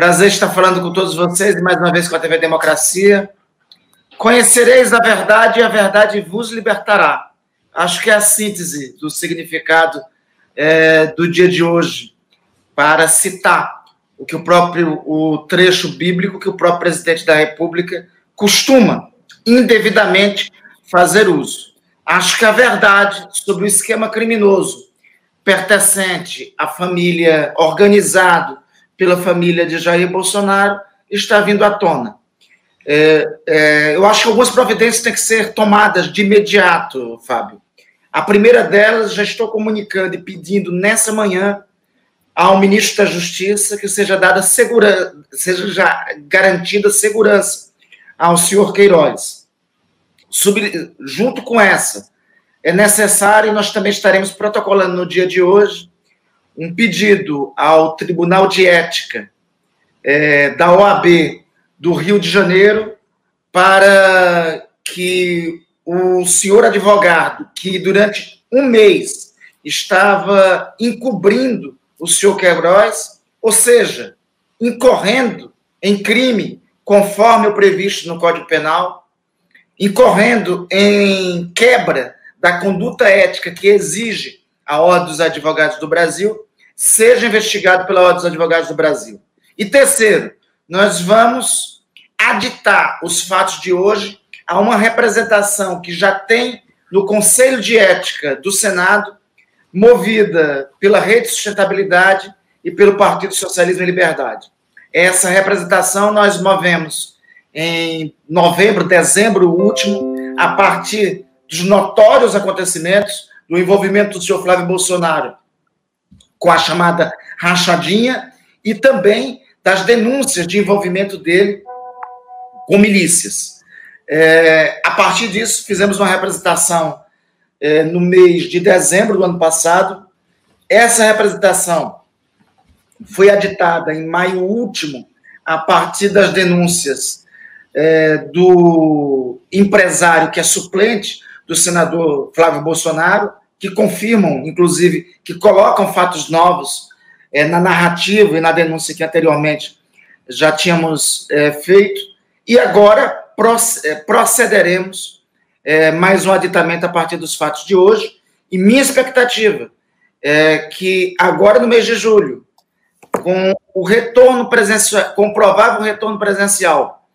Prazer estar falando com todos vocês e mais uma vez com a TV Democracia. Conhecereis a verdade e a verdade vos libertará. Acho que é a síntese do significado é, do dia de hoje, para citar o que o próprio o trecho bíblico que o próprio presidente da República costuma indevidamente fazer uso. Acho que a verdade sobre o esquema criminoso pertencente à família organizado pela família de Jair Bolsonaro está vindo à tona. É, é, eu acho que algumas providências têm que ser tomadas de imediato, Fábio. A primeira delas, já estou comunicando e pedindo nessa manhã ao ministro da Justiça que seja dada segurança, seja garantida segurança ao senhor Queiroz. Sobre, junto com essa, é necessário, nós também estaremos protocolando no dia de hoje, um pedido ao Tribunal de Ética é, da OAB do Rio de Janeiro para que o senhor advogado, que durante um mês estava encobrindo o senhor Queiroz, ou seja, incorrendo em crime conforme o previsto no Código Penal, incorrendo em quebra da conduta ética que exige a Ordem dos Advogados do Brasil, seja investigado pela Ordem dos Advogados do Brasil. E terceiro, nós vamos aditar os fatos de hoje a uma representação que já tem no Conselho de Ética do Senado, movida pela Rede de Sustentabilidade e pelo Partido Socialismo e Liberdade. Essa representação nós movemos em novembro, dezembro último, a partir dos notórios acontecimentos do envolvimento do senhor Flávio Bolsonaro com a chamada rachadinha e também das denúncias de envolvimento dele com milícias. É, a partir disso, fizemos uma representação é, no mês de dezembro do ano passado. Essa representação foi aditada em maio último, a partir das denúncias é, do empresário que é suplente do senador Flávio Bolsonaro, que confirmam, inclusive, que colocam fatos novos é, na narrativa e na denúncia que anteriormente já tínhamos é, feito, e agora é, procederemos é, mais um aditamento a partir dos fatos de hoje, e minha expectativa é que agora no mês de julho, com o retorno presencial, com o provável retorno presencial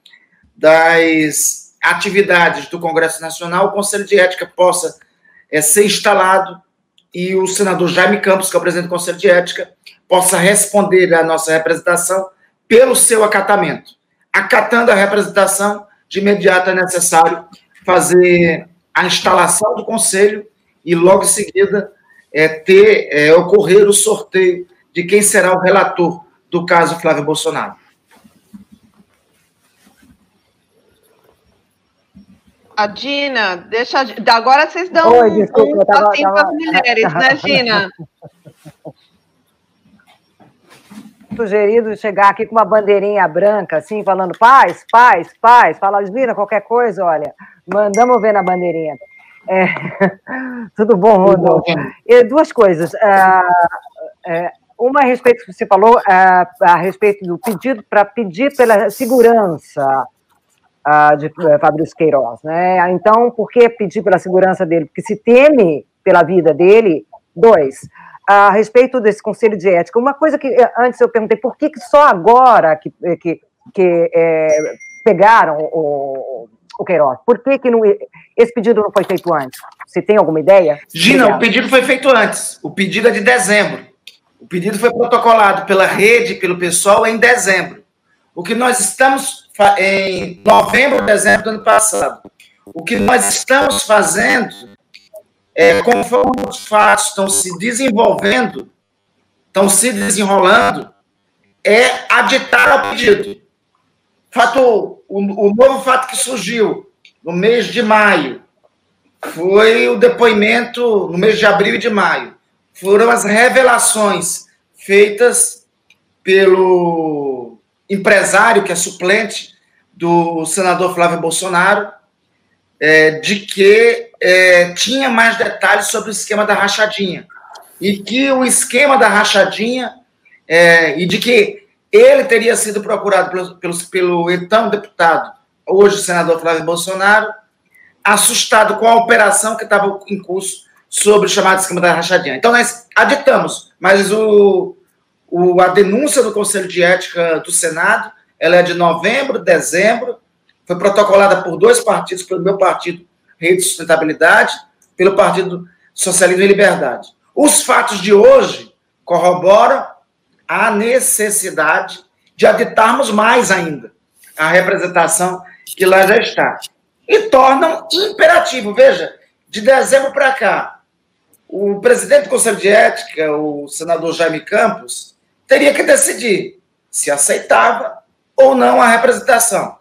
das atividades do Congresso Nacional, o Conselho de Ética possa é, ser instalado e o senador Jaime Campos, que é o presidente do Conselho de Ética, possa responder à nossa representação pelo seu acatamento. Acatando a representação, de imediato é necessário fazer a instalação do Conselho e, logo em seguida, é, ter, é, ocorrer o sorteio de quem será o relator do caso Flávio Bolsonaro. A Dina, deixa. Agora vocês dão Oi, desculpa, um tava, tava... para as mulheres, né, Gina? Sugerido chegar aqui com uma bandeirinha branca, assim, falando paz, paz, paz. Fala, Gina, qualquer coisa, olha, mandamos ver na bandeirinha. É, tudo bom, Rodolfo? E duas coisas. Uh, uh, uma a respeito do que você falou, uh, a respeito do pedido para pedir pela segurança uh, de uh, Fabrício Queiroz. Né? Então, por que pedir pela segurança dele? Porque se teme pela vida dele. Dois, a respeito desse conselho de ética, uma coisa que eh, antes eu perguntei, por que, que só agora que, eh, que, que é, pegaram o, o Queiroz? Por que, que não, esse pedido não foi feito antes? Você tem alguma ideia? Gina, o pedido foi feito antes. O pedido é de dezembro. O pedido foi protocolado pela rede, pelo pessoal, em dezembro. O que nós estamos em novembro, dezembro do ano passado. O que nós estamos fazendo é, conforme os fatos estão se desenvolvendo, estão se desenrolando, é aditar o pedido. Fato, o, o novo fato que surgiu no mês de maio foi o depoimento, no mês de abril e de maio, foram as revelações feitas pelo empresário, que é suplente do senador Flávio Bolsonaro, é, de que é, tinha mais detalhes sobre o esquema da rachadinha. E que o esquema da rachadinha, é, e de que ele teria sido procurado pelo, pelo, pelo então deputado, hoje senador Flávio Bolsonaro, assustado com a operação que estava em curso sobre o chamado esquema da rachadinha. Então, nós aditamos, mas o, o, a denúncia do Conselho de Ética do Senado, ela é de novembro, dezembro, foi protocolada por dois partidos, pelo meu partido, Rede de Sustentabilidade, pelo Partido Socialismo e Liberdade. Os fatos de hoje corroboram a necessidade de aditarmos mais ainda a representação que lá já está. E tornam imperativo. Veja, de dezembro para cá, o presidente do Conselho de Ética, o senador Jaime Campos, teria que decidir se aceitava ou não a representação.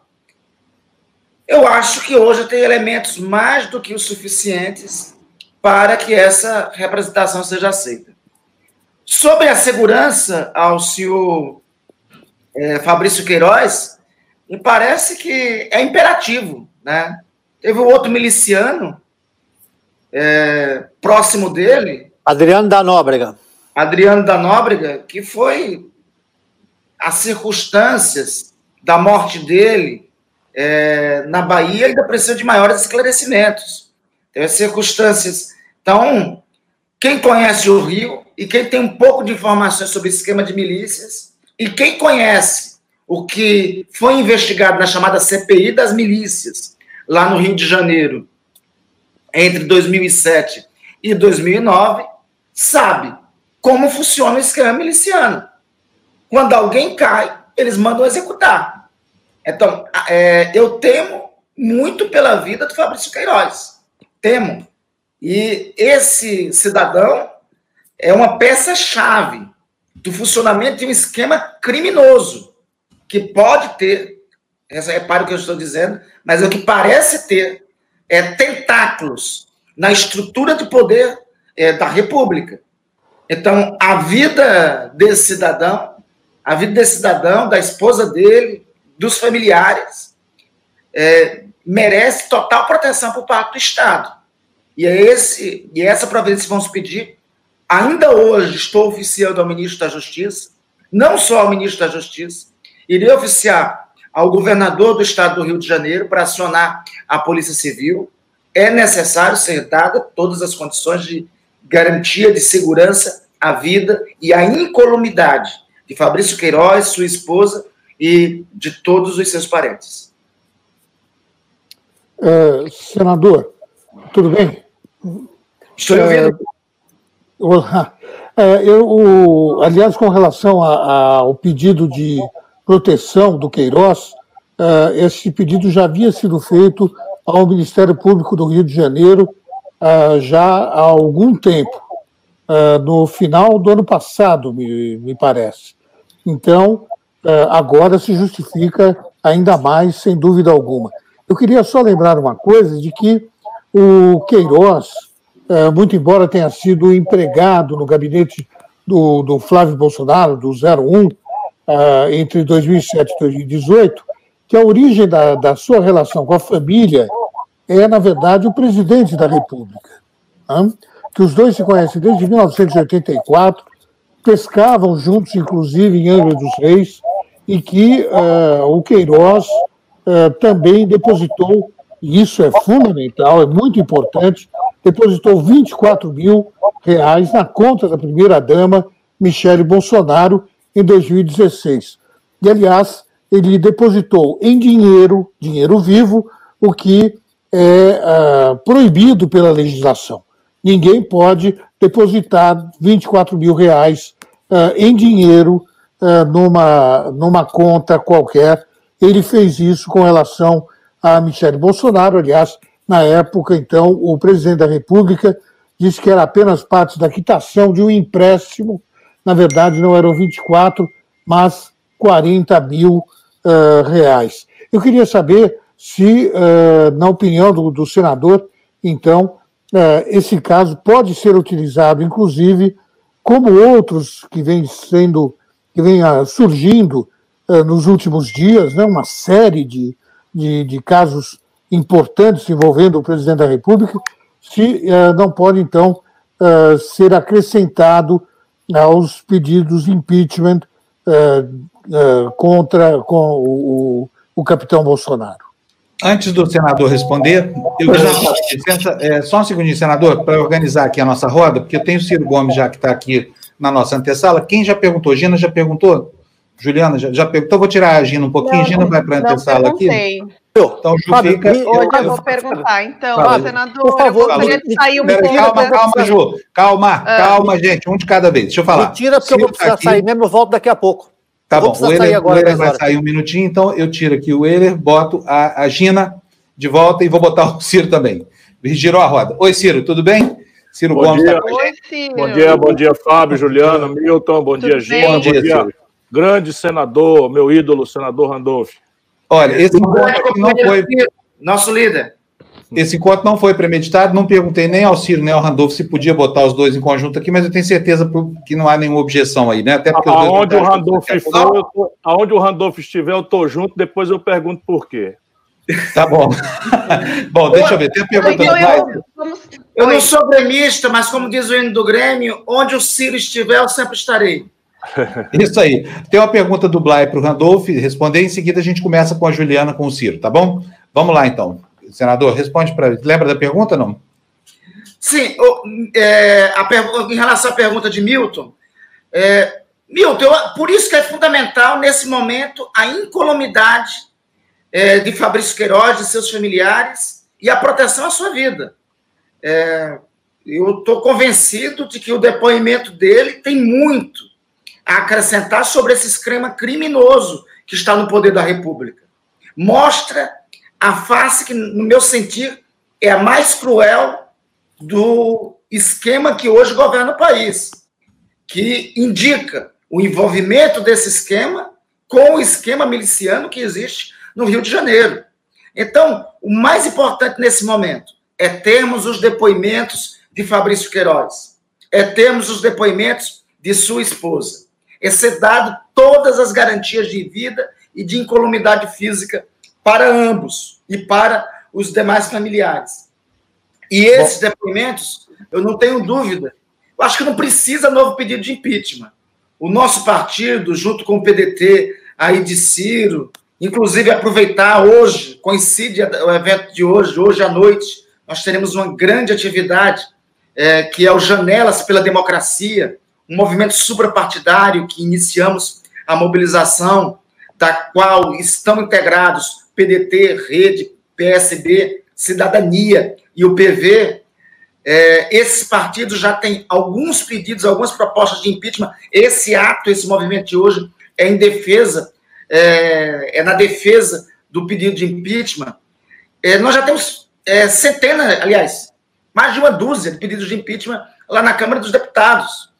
Eu acho que hoje tem elementos mais do que os suficientes para que essa representação seja aceita. Sobre a segurança ao senhor é, Fabrício Queiroz, me parece que é imperativo. Né? Teve um outro miliciano é, próximo dele. Adriano da Nóbrega. Adriano da Nóbrega, que foi as circunstâncias da morte dele é, na Bahia ainda precisa de maiores esclarecimentos. Tem as circunstâncias. Então, quem conhece o Rio e quem tem um pouco de informações sobre esquema de milícias e quem conhece o que foi investigado na chamada CPI das milícias, lá no Rio de Janeiro, entre 2007 e 2009, sabe como funciona o esquema miliciano. Quando alguém cai, eles mandam executar. Então, é, eu temo muito pela vida do Fabrício Queiroz. Temo. E esse cidadão é uma peça-chave do funcionamento de um esquema criminoso que pode ter, repare o que eu estou dizendo, mas o que parece ter é tentáculos na estrutura de poder é, da República. Então, a vida desse cidadão, a vida desse cidadão, da esposa dele, dos familiares, é, merece total proteção por parte do Estado. E é esse e é essa providência que vamos pedir. Ainda hoje estou oficiando ao ministro da Justiça, não só ao ministro da Justiça, irei oficiar ao governador do estado do Rio de Janeiro para acionar a Polícia Civil. É necessário ser dada todas as condições de garantia de segurança à vida e à incolumidade de Fabrício Queiroz, sua esposa e de todos os seus parentes. É, senador, tudo bem? Estou ouvindo. É, eu, o, aliás, com relação a, a, ao pedido de proteção do Queiroz, é, esse pedido já havia sido feito ao Ministério Público do Rio de Janeiro é, já há algum tempo, é, no final do ano passado, me, me parece. Então, é, agora se justifica ainda mais, sem dúvida alguma. Eu queria só lembrar uma coisa de que o Queiroz, muito embora tenha sido empregado no gabinete do, do Flávio Bolsonaro, do 01, é, entre 2007 e 2018, que a origem da, da sua relação com a família é, na verdade, o presidente da República. Né? Que os dois se conhecem desde 1984, pescavam juntos, inclusive, em Angra dos Reis, e que uh, o Queiroz uh, também depositou e isso é fundamental, é muito importante, depositou 24 mil reais na conta da primeira-dama Michele Bolsonaro em 2016. E, aliás, ele depositou em dinheiro, dinheiro vivo, o que é uh, proibido pela legislação. Ninguém pode depositar 24 mil reais uh, em dinheiro uh, numa, numa conta qualquer. Ele fez isso com relação a Michele Bolsonaro. Aliás, na época, então, o presidente da República disse que era apenas parte da quitação de um empréstimo. Na verdade, não eram 24, mas 40 mil reais. Eu queria saber se, uh, na opinião do, do senador, então, uh, esse caso pode ser utilizado, inclusive, como outros que vêm sendo, que vem surgindo nos últimos dias, né, uma série de, de, de casos importantes envolvendo o presidente da República, se não pode, então, ser acrescentado aos pedidos de impeachment contra com o, o capitão Bolsonaro. Antes do senador responder, eu licença, é, só um segundinho, senador, para organizar aqui a nossa roda, porque eu tenho o Ciro Gomes já que está aqui na nossa antessala. Quem já perguntou? Gina já perguntou? Juliana já, já perguntou? Então, vou tirar a Gina um pouquinho. Não, Gina vai para a antessala aqui. Então, Ju, Fábio, fica... Hoje eu, eu vou perguntar. Então, Fábio, senador, por favor, eu gostaria de sair um pouco. Calma, calma, Ju. Calma, ah. calma, gente. Um de cada vez. Deixa eu falar. Tira, porque Ciro eu vou precisar tá sair mesmo. Eu volto daqui a pouco. Tá bom, o Euler, agora, o Euler vai sair um minutinho, então eu tiro aqui o Euler, boto a, a Gina de volta e vou botar o Ciro também. Girou a roda. Oi, Ciro, tudo bem? Ciro bom Gomes dia. Tá Oi, Ciro. Bom dia, bom dia, Fábio, Juliano, Milton, bom tudo dia, Gina, bom dia, dia grande senador, meu ídolo, senador Randolph. Olha, esse não foi. Nosso líder. Esse encontro não foi premeditado, não perguntei nem ao Ciro nem ao Randolph se podia botar os dois em conjunto aqui, mas eu tenho certeza que não há nenhuma objeção aí, né? Até porque aonde, o Randolph for, tô, aonde o Randolph estiver, eu estou junto, depois eu pergunto por quê. Tá bom. bom, deixa eu ver. Tem a pergunta então, eu, eu não sou gremista, mas como diz o hino do Grêmio, onde o Ciro estiver, eu sempre estarei. Isso aí. Tem uma pergunta do Blay para o Randolph responder, em seguida a gente começa com a Juliana com o Ciro, tá bom? Vamos lá, então. Senador, responde para. Lembra da pergunta não? Sim, é, a, em relação à pergunta de Milton, é, Milton, eu, por isso que é fundamental, nesse momento, a incolumidade é, de Fabrício Queiroz, de seus familiares, e a proteção à sua vida. É, eu estou convencido de que o depoimento dele tem muito a acrescentar sobre esse esquema criminoso que está no poder da República. Mostra a face que, no meu sentir, é a mais cruel do esquema que hoje governa o país, que indica o envolvimento desse esquema com o esquema miliciano que existe no Rio de Janeiro. Então, o mais importante nesse momento é termos os depoimentos de Fabrício Queiroz, é termos os depoimentos de sua esposa, é ser dado todas as garantias de vida e de incolumidade física para ambos e para os demais familiares. E esses Bom. depoimentos, eu não tenho dúvida, eu acho que não precisa novo pedido de impeachment. O nosso partido, junto com o PDT, aí de Ciro, inclusive aproveitar hoje, coincide o evento de hoje, hoje à noite, nós teremos uma grande atividade, é, que é o Janelas pela Democracia, um movimento suprapartidário que iniciamos a mobilização, da qual estão integrados PDT, Rede, PSB, Cidadania e o PV, é, esses partidos já têm alguns pedidos, algumas propostas de impeachment. Esse ato, esse movimento de hoje é em defesa, é, é na defesa do pedido de impeachment. É, nós já temos é, centenas, aliás, mais de uma dúzia de pedidos de impeachment lá na Câmara dos Deputados.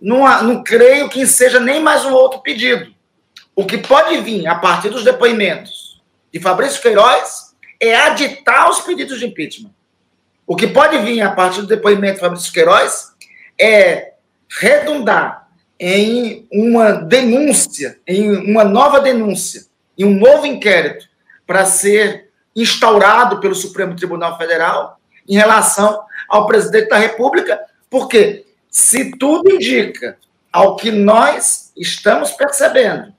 Não, não creio que seja nem mais um outro pedido. O que pode vir a partir dos depoimentos de Fabrício Queiroz é aditar os pedidos de impeachment. O que pode vir a partir do depoimento de Fabrício Queiroz é redundar em uma denúncia, em uma nova denúncia, em um novo inquérito para ser instaurado pelo Supremo Tribunal Federal em relação ao presidente da República, porque se tudo indica ao que nós estamos percebendo,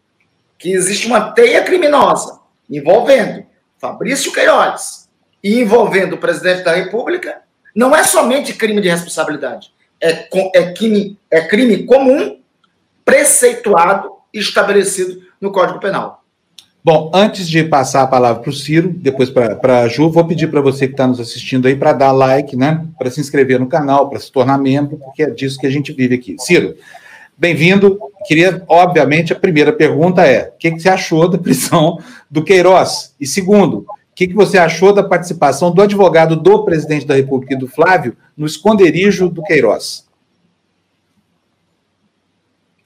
que existe uma teia criminosa envolvendo Fabrício Queiroz e envolvendo o presidente da República, não é somente crime de responsabilidade, é, é, crime, é crime comum, preceituado e estabelecido no Código Penal. Bom, antes de passar a palavra para o Ciro, depois para a Ju, vou pedir para você que está nos assistindo aí para dar like, né? Para se inscrever no canal, para se tornar membro, porque é disso que a gente vive aqui. Ciro, Bem-vindo. Queria, obviamente, a primeira pergunta é: o que, que você achou da prisão do Queiroz? E segundo, o que, que você achou da participação do advogado do presidente da República e do Flávio no esconderijo do Queiroz?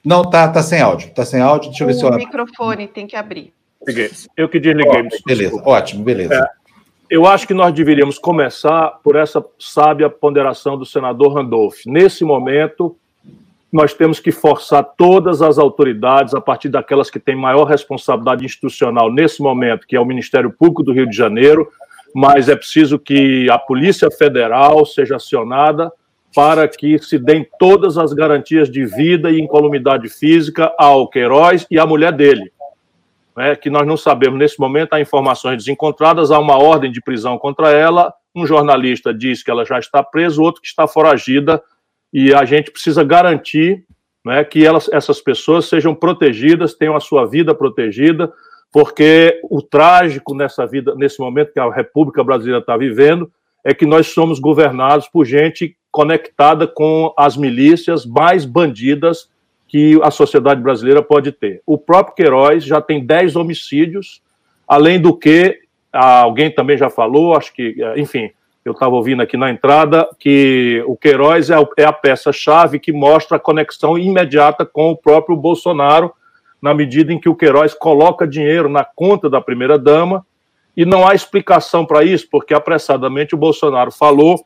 Não, tá, tá sem áudio. Tá sem áudio. Deixa eu ver se eu. O microfone tem que abrir. Eu que desliguei. Oh, beleza, ótimo, beleza. É, eu acho que nós deveríamos começar por essa sábia ponderação do senador Randolph. Nesse momento, nós temos que forçar todas as autoridades, a partir daquelas que têm maior responsabilidade institucional nesse momento, que é o Ministério Público do Rio de Janeiro, mas é preciso que a Polícia Federal seja acionada para que se deem todas as garantias de vida e incolumidade física ao Queiroz e à mulher dele. Né, que nós não sabemos nesse momento, há informações desencontradas, há uma ordem de prisão contra ela. Um jornalista diz que ela já está presa, outro que está foragida, e a gente precisa garantir né, que elas, essas pessoas sejam protegidas, tenham a sua vida protegida, porque o trágico nessa vida, nesse momento que a República Brasileira está vivendo, é que nós somos governados por gente conectada com as milícias mais bandidas que a sociedade brasileira pode ter. O próprio Queiroz já tem 10 homicídios, além do que alguém também já falou, acho que, enfim, eu estava ouvindo aqui na entrada, que o Queiroz é, é a peça-chave que mostra a conexão imediata com o próprio Bolsonaro, na medida em que o Queiroz coloca dinheiro na conta da primeira-dama, e não há explicação para isso, porque apressadamente o Bolsonaro falou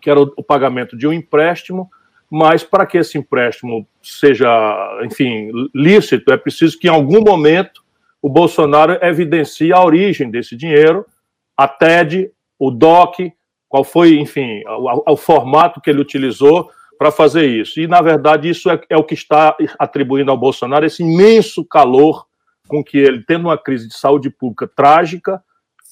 que era o pagamento de um empréstimo, mas para que esse empréstimo seja, enfim, lícito, é preciso que em algum momento o Bolsonaro evidencie a origem desse dinheiro, a TED, o DOC, qual foi, enfim, o, formato que ele utilizou para fazer isso. E, na verdade, isso é, é, o que está atribuindo ao Bolsonaro esse imenso calor com que ele, tendo uma crise de saúde pública trágica,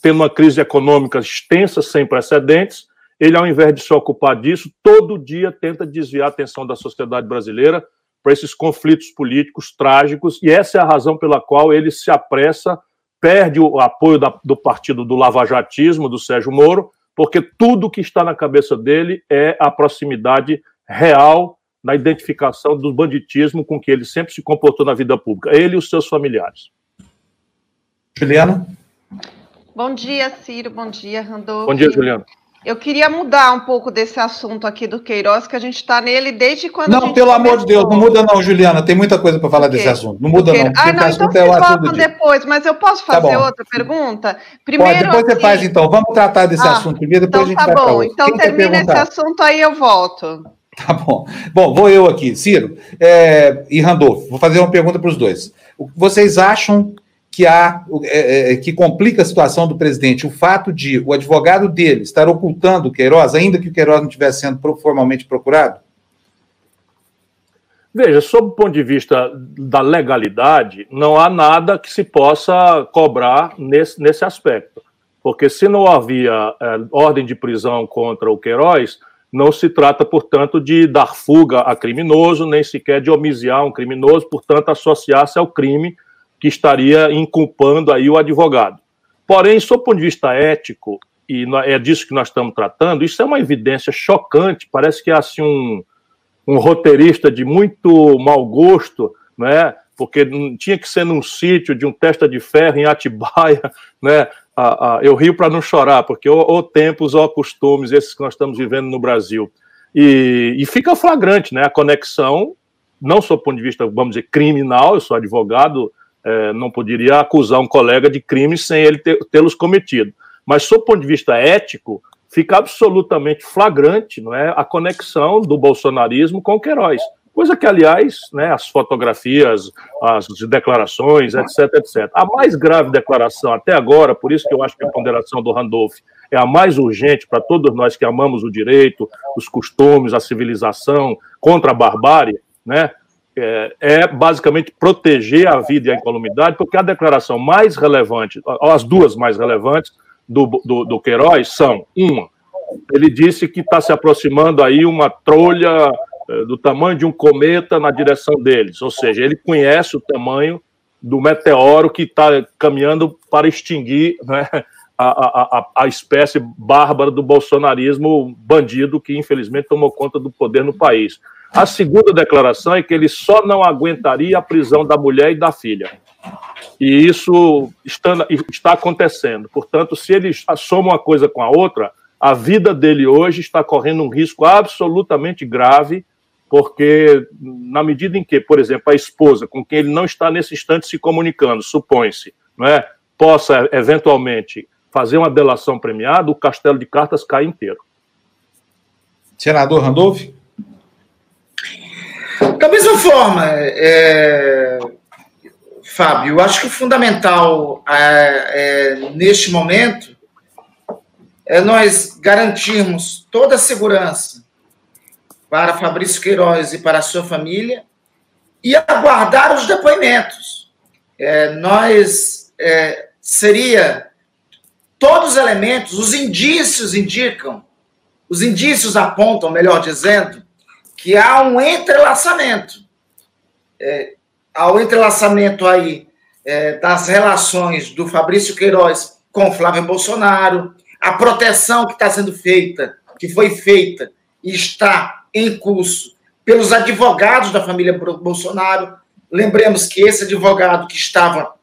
tendo uma crise econômica extensa, sem precedentes, ele, ao invés de se ocupar disso, todo dia tenta desviar a atenção da sociedade brasileira para esses conflitos políticos trágicos, e essa é a razão pela qual ele se apressa, perde o apoio da, do partido do lavajatismo, do Sérgio Moro, porque tudo que está na cabeça dele é a proximidade real na identificação do banditismo com que ele sempre se comportou na vida pública, ele e os seus familiares. Juliana? Bom dia, Ciro. Bom dia, Randolfo. Bom dia, Juliana. Eu queria mudar um pouco desse assunto aqui do Queiroz, que a gente está nele desde quando. Não, pelo amor de Deus, não muda não, Juliana. Tem muita coisa para falar desse assunto. Não muda não. Ah, não, então vocês é voltam depois, mas eu posso tá fazer tá outra pergunta? Primeiro, Pode, depois aqui... você faz, então. Vamos tratar desse ah, assunto primeiro, depois então, a gente tá vai bom. Então Quem termina esse assunto aí, eu volto. Tá bom. Bom, vou eu aqui. Ciro é, e Randolfo, vou fazer uma pergunta para os dois. Vocês acham que há é, é, que complica a situação do presidente o fato de o advogado dele estar ocultando o Queiroz, ainda que o Queiroz não estivesse sendo formalmente procurado? Veja, sob o ponto de vista da legalidade, não há nada que se possa cobrar nesse, nesse aspecto. Porque se não havia é, ordem de prisão contra o Queiroz, não se trata, portanto, de dar fuga a criminoso, nem sequer de homiziar um criminoso, portanto, associar-se ao crime que estaria inculpando aí o advogado. Porém, sob o ponto de vista ético, e é disso que nós estamos tratando, isso é uma evidência chocante, parece que é assim um, um roteirista de muito mau gosto, né? porque tinha que ser num sítio de um testa de ferro em Atibaia, né? Ah, ah, eu rio para não chorar, porque ou, tempos ou costumes, esses que nós estamos vivendo no Brasil. E, e fica flagrante né? a conexão, não só do ponto de vista, vamos dizer, criminal, eu sou advogado, é, não poderia acusar um colega de crimes sem ele tê-los cometido. Mas, sob o ponto de vista ético, fica absolutamente flagrante não é, a conexão do bolsonarismo com o Queiroz. Coisa que, aliás, né, as fotografias, as declarações, etc, etc. A mais grave declaração até agora, por isso que eu acho que a ponderação do Randolph é a mais urgente para todos nós que amamos o direito, os costumes, a civilização, contra a barbárie, né, é, é, basicamente proteger a vida e a incolumidade, porque a declaração mais relevante, as duas mais relevantes do, do, do Queiroz são, uma, ele disse que está se aproximando aí uma trolha é, do tamanho de um cometa na direção deles, ou seja, ele conhece o tamanho do meteoro que está caminhando para extinguir né, a, a, a, espécie bárbara do bolsonarismo bandido que infelizmente tomou conta do poder no país. A segunda declaração é que ele só não aguentaria a prisão da mulher e da filha. E isso está, está acontecendo. Portanto, se ele soma uma coisa com a outra, a vida dele hoje está correndo um risco absolutamente grave, porque na medida em que, por exemplo, a esposa com quem ele não está nesse instante se comunicando, supõe-se, não é, possa eventualmente fazer uma delação premiada, o castelo de cartas cai inteiro. Senador Randolph? Da mesma forma, é, Fábio, eu acho que o fundamental é, é, neste momento é nós garantirmos toda a segurança para Fabrício Queiroz e para a sua família e aguardar os depoimentos. É, nós é, seria todos os elementos, os indícios indicam, os indícios apontam, melhor dizendo, que há um entrelaçamento. É, há um entrelaçamento aí é, das relações do Fabrício Queiroz com Flávio Bolsonaro, a proteção que está sendo feita, que foi feita e está em curso pelos advogados da família Bolsonaro. Lembremos que esse advogado que estava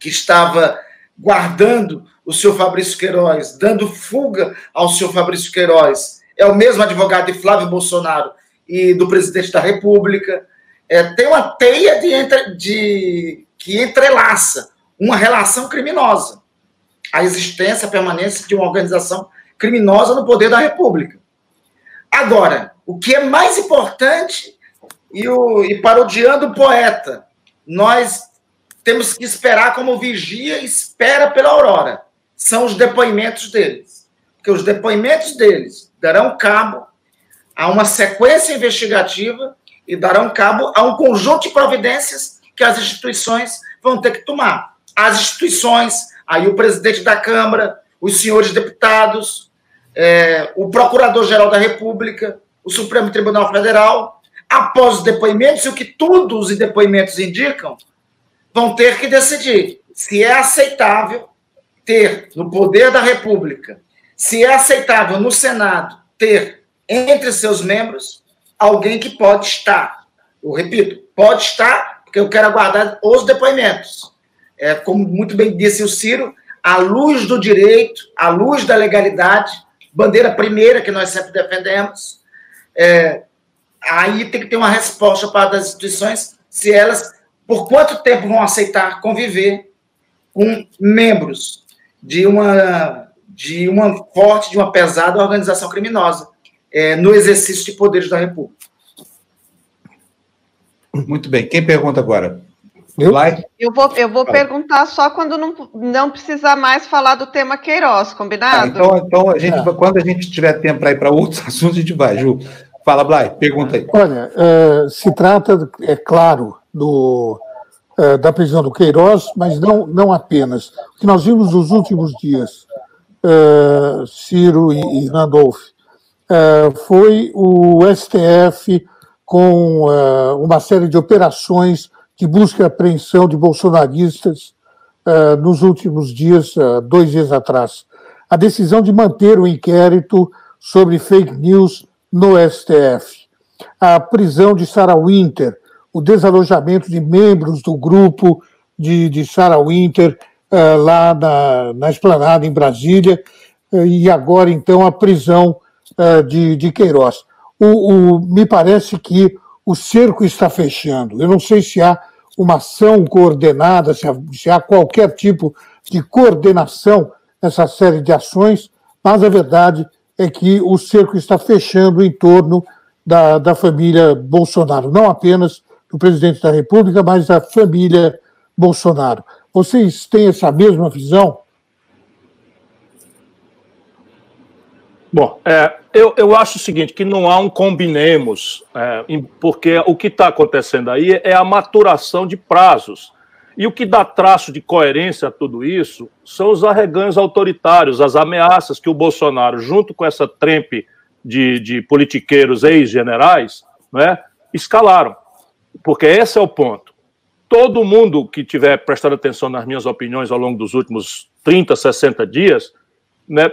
que estava guardando o seu Fabrício Queiroz, dando fuga ao seu Fabrício Queiroz, é o mesmo advogado de Flávio Bolsonaro e do presidente da República. É, tem uma teia de, entre, de que entrelaça uma relação criminosa, a existência, a permanência de uma organização criminosa no poder da República. Agora, o que é mais importante, e, o, e parodiando o poeta, nós temos que esperar como vigia espera pela aurora. São os depoimentos deles. Porque os depoimentos deles darão cabo a uma sequência investigativa e darão cabo a um conjunto de providências que as instituições vão ter que tomar. As instituições, aí o presidente da Câmara, os senhores deputados, é, o Procurador-Geral da República, o Supremo Tribunal Federal, após os depoimentos, e o que todos os depoimentos indicam, vão ter que decidir se é aceitável ter no poder da República, se é aceitável no Senado ter entre seus membros alguém que pode estar. Eu repito, pode estar, porque eu quero aguardar os depoimentos. É, como muito bem disse o Ciro, à luz do direito, à luz da legalidade, bandeira primeira que nós sempre defendemos, é, aí tem que ter uma resposta para as instituições se elas, por quanto tempo vão aceitar conviver com membros de uma, de uma forte, de uma pesada organização criminosa é, no exercício de poderes da República. Muito bem. Quem pergunta agora? Eu, eu vou, eu vou perguntar só quando não, não precisar mais falar do tema Queiroz, combinado? Tá, então, então a gente, é. quando a gente tiver tempo para ir para outros assuntos, a gente vai, Ju. Fala, Blay, pergunta aí. Olha, uh, se trata, é claro, do, uh, da prisão do Queiroz, mas não, não apenas. O que nós vimos nos últimos dias, uh, Ciro e, e Randolph, foi o STF com uma série de operações de busca e apreensão de bolsonaristas nos últimos dias, dois dias atrás. A decisão de manter o inquérito sobre fake news no STF. A prisão de Sarah Winter, o desalojamento de membros do grupo de, de Sarah Winter lá na, na esplanada em Brasília, e agora então a prisão uh, de, de Queiroz. O, o, me parece que o cerco está fechando. Eu não sei se há uma ação coordenada, se há, se há qualquer tipo de coordenação nessa série de ações, mas a verdade é que o cerco está fechando em torno da, da família Bolsonaro, não apenas do presidente da República, mas da família Bolsonaro. Vocês têm essa mesma visão? Bom, é, eu, eu acho o seguinte, que não há um combinemos, é, porque o que está acontecendo aí é a maturação de prazos. E o que dá traço de coerência a tudo isso são os arreganhos autoritários, as ameaças que o Bolsonaro, junto com essa trempe de, de politiqueiros ex-generais, né, escalaram. Porque esse é o ponto. Todo mundo que tiver prestado atenção nas minhas opiniões ao longo dos últimos 30, 60 dias, né,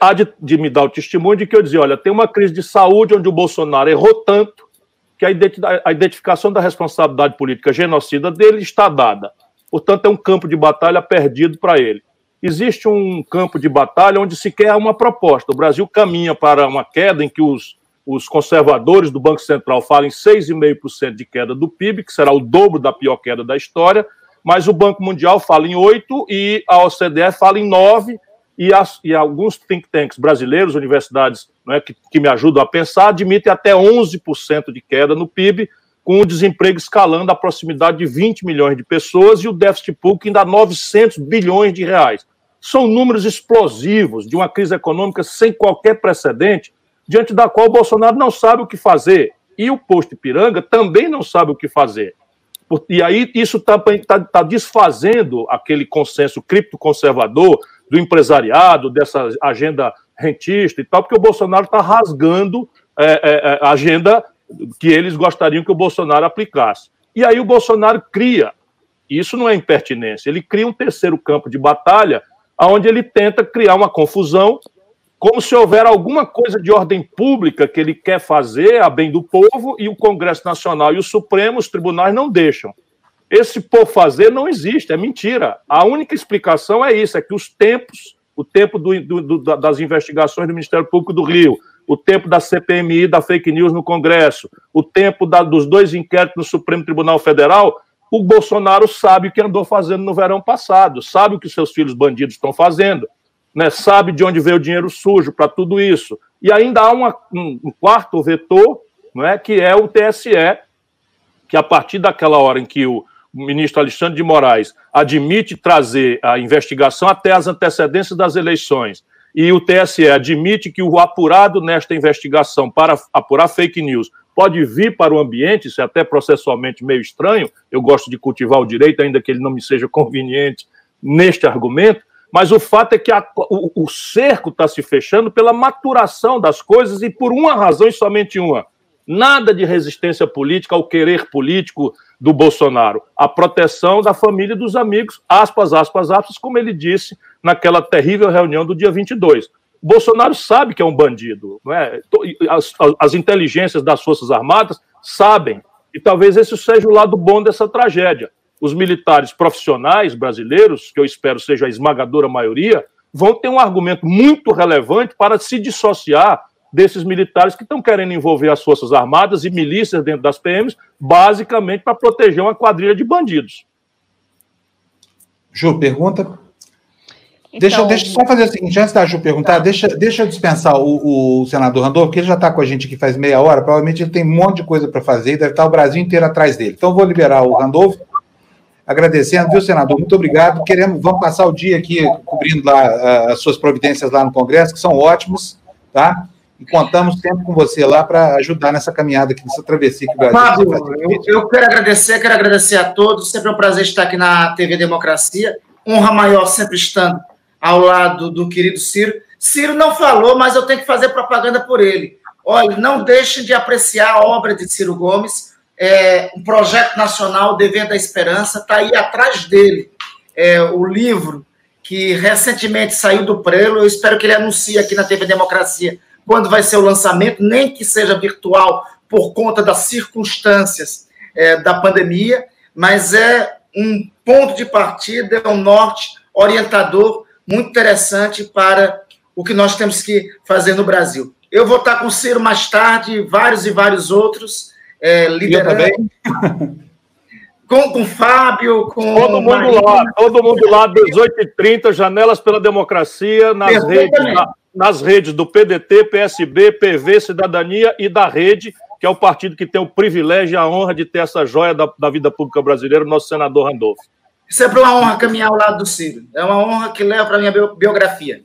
há de, de me dar o testemunho de que eu dizia: olha, tem uma crise de saúde onde o Bolsonaro errou tanto que a identificação da responsabilidade política genocida dele está dada. Portanto, é um campo de batalha perdido para ele. Existe um campo de batalha onde se quer uma proposta. O Brasil caminha para uma queda em que os, os conservadores do Banco Central falam em 6,5% de queda do PIB, que será o dobro da pior queda da história, mas o Banco Mundial fala em 8% e a OCDE fala em 9%, e, as, e alguns think tanks brasileiros, universidades né, que, que me ajudam a pensar, admitem até 11% de queda no PIB, com o desemprego escalando à proximidade de 20 milhões de pessoas e o déficit público ainda a 900 bilhões de reais. São números explosivos de uma crise econômica sem qualquer precedente, diante da qual o Bolsonaro não sabe o que fazer. E o posto Ipiranga também não sabe o que fazer. E aí isso está tá, tá desfazendo aquele consenso criptoconservador do empresariado, dessa agenda rentista e tal, porque o Bolsonaro está rasgando é, é, é, a agenda que eles gostariam que o Bolsonaro aplicasse. E aí o Bolsonaro cria, isso não é impertinência, ele cria um terceiro campo de batalha, onde ele tenta criar uma confusão, como se houver alguma coisa de ordem pública que ele quer fazer a bem do povo e o Congresso Nacional e o Supremo, os tribunais não deixam. Esse por fazer não existe, é mentira. A única explicação é isso: é que os tempos, o tempo do, do, das investigações do Ministério Público do Rio, o tempo da CPMI, da fake news no Congresso, o tempo da, dos dois inquéritos no Supremo Tribunal Federal, o Bolsonaro sabe o que andou fazendo no verão passado, sabe o que seus filhos bandidos estão fazendo, né? sabe de onde veio o dinheiro sujo para tudo isso. E ainda há uma, um, um quarto vetor, não é, que é o TSE, que a partir daquela hora em que o ministro Alexandre de Moraes admite trazer a investigação até as antecedências das eleições e o TSE admite que o apurado nesta investigação para apurar fake news pode vir para o ambiente, isso é até processualmente meio estranho, eu gosto de cultivar o direito, ainda que ele não me seja conveniente neste argumento, mas o fato é que a, o, o cerco está se fechando pela maturação das coisas e por uma razão e somente uma. Nada de resistência política ao querer político do Bolsonaro. A proteção da família e dos amigos, aspas, aspas, aspas, como ele disse naquela terrível reunião do dia 22. O Bolsonaro sabe que é um bandido, é? as, as inteligências das Forças Armadas sabem, e talvez esse seja o lado bom dessa tragédia. Os militares profissionais brasileiros, que eu espero seja a esmagadora maioria, vão ter um argumento muito relevante para se dissociar desses militares que estão querendo envolver as Forças Armadas e milícias dentro das PMs, basicamente para proteger uma quadrilha de bandidos. Ju, pergunta? Então, deixa, deixa eu só fazer o seguinte, antes da Ju perguntar, tá. deixa, deixa eu dispensar o, o senador Randolfo, porque ele já está com a gente aqui faz meia hora, provavelmente ele tem um monte de coisa para fazer, deve estar o Brasil inteiro atrás dele. Então, vou liberar o Randolfo, agradecendo, viu, senador? Muito obrigado. Queremos, vamos passar o dia aqui cobrindo lá uh, as suas providências lá no Congresso, que são ótimos, tá? E contamos sempre com você lá para ajudar nessa caminhada aqui, nessa travessia que o Brasil Fábio, eu, eu quero agradecer, quero agradecer a todos, sempre é um prazer estar aqui na TV Democracia, honra maior sempre estando ao lado do querido Ciro. Ciro não falou, mas eu tenho que fazer propaganda por ele. Olha, não deixem de apreciar a obra de Ciro Gomes, é, um projeto nacional, Dever da Esperança, está aí atrás dele. É, o livro que recentemente saiu do prelo, eu espero que ele anuncie aqui na TV Democracia quando vai ser o lançamento, nem que seja virtual por conta das circunstâncias é, da pandemia, mas é um ponto de partida, é um norte orientador muito interessante para o que nós temos que fazer no Brasil. Eu vou estar com o Ciro mais tarde, vários e vários outros, é, liderando. Com, com o Fábio, com. Todo mundo Marina. lá, todo mundo lá, 18h30, Janelas pela Democracia, nas redes, na, nas redes do PDT, PSB, PV, Cidadania e da Rede, que é o partido que tem o privilégio e a honra de ter essa joia da, da vida pública brasileira, o nosso senador Randolph. Sempre uma honra caminhar ao lado do Ciro. É uma honra que leva para a minha biografia.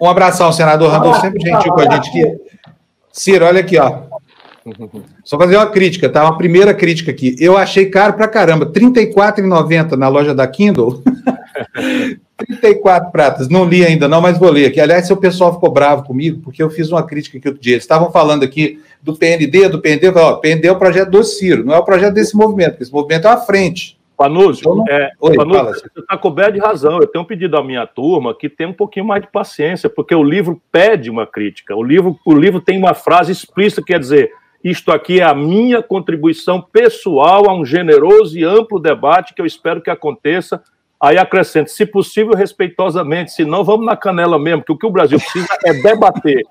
Um abração, senador Randolph, sempre gentil com a gente aqui. Ciro, olha aqui, ó. Só fazer uma crítica, tá? Uma primeira crítica aqui. Eu achei caro pra caramba, R$ 34,90 na loja da Kindle. 34 pratas, não li ainda não, mas vou ler aqui. Aliás, seu pessoal ficou bravo comigo, porque eu fiz uma crítica aqui outro dia. Eles estavam falando aqui do PND, do PND, eu falei, ó, PND é o projeto do Ciro, não é o projeto desse movimento, porque esse movimento é a frente. Panúzio, então, é, Oi, você está coberto de razão. Eu tenho pedido à minha turma que tenha um pouquinho mais de paciência, porque o livro pede uma crítica. O livro, o livro tem uma frase explícita que quer dizer: isto aqui é a minha contribuição pessoal a um generoso e amplo debate que eu espero que aconteça Aí acrescento, se possível, respeitosamente, se não, vamos na canela mesmo, que o que o Brasil precisa é debater.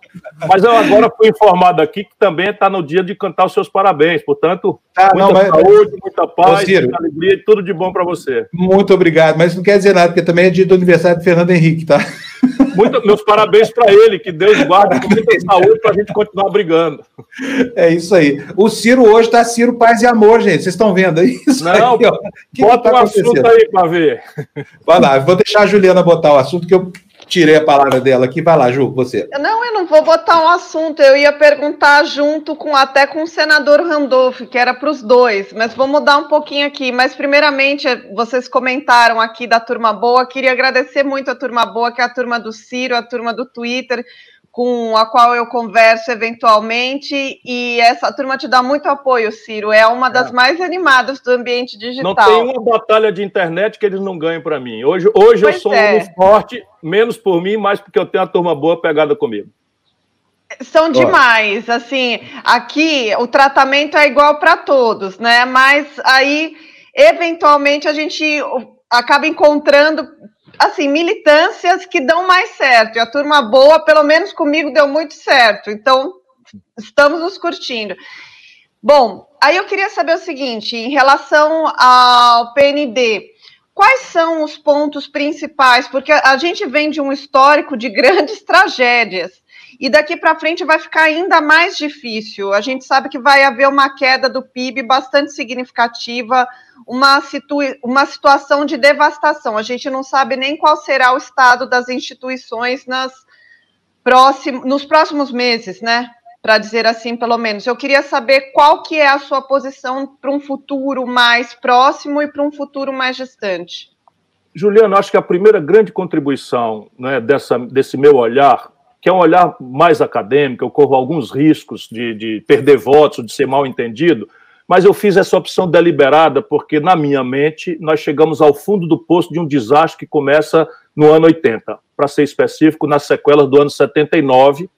Mas eu agora fui informado aqui que também está no dia de cantar os seus parabéns. Portanto, ah, muita não, mas, saúde, muita paz, muita alegria e tudo de bom para você. Muito obrigado, mas não quer dizer nada, porque também é dia do aniversário do Fernando Henrique, tá? Muito, meus parabéns para ele, que Deus guarde com muita saúde para a gente continuar brigando. É isso aí. O Ciro hoje está Ciro Paz e Amor, gente. Vocês estão vendo isso? Não, aí, bota tá um assunto aí para ver. Vai lá, vou deixar a Juliana botar o assunto, que eu tirei a palavra dela aqui. Vai lá, Ju, você. Não, eu não vou botar um assunto. Eu ia perguntar junto com até com o senador Randolph, que era para os dois, mas vou mudar um pouquinho aqui. Mas, primeiramente, vocês comentaram aqui da turma boa. Queria agradecer muito a turma boa, que é a turma do Ciro, a turma do Twitter com a qual eu converso eventualmente, e essa turma te dá muito apoio, Ciro. É uma das é. mais animadas do ambiente digital. Não tem uma batalha de internet que eles não ganhem para mim. Hoje, hoje eu sou é. um forte, menos por mim, mais porque eu tenho a turma boa pegada comigo. São demais, assim, aqui o tratamento é igual para todos, né? Mas aí, eventualmente, a gente acaba encontrando assim, militâncias que dão mais certo. E a turma boa, pelo menos comigo, deu muito certo. Então, estamos nos curtindo. Bom, aí eu queria saber o seguinte, em relação ao PND, quais são os pontos principais? Porque a gente vem de um histórico de grandes tragédias. E daqui para frente vai ficar ainda mais difícil. A gente sabe que vai haver uma queda do PIB bastante significativa, uma, situ uma situação de devastação. A gente não sabe nem qual será o estado das instituições nas nos próximos meses, né? Para dizer assim, pelo menos. Eu queria saber qual que é a sua posição para um futuro mais próximo e para um futuro mais distante. Juliano, acho que a primeira grande contribuição né, dessa, desse meu olhar que é um olhar mais acadêmico, eu corro alguns riscos de, de perder votos, de ser mal entendido, mas eu fiz essa opção deliberada porque, na minha mente, nós chegamos ao fundo do poço de um desastre que começa no ano 80, para ser específico, nas sequelas do ano 79.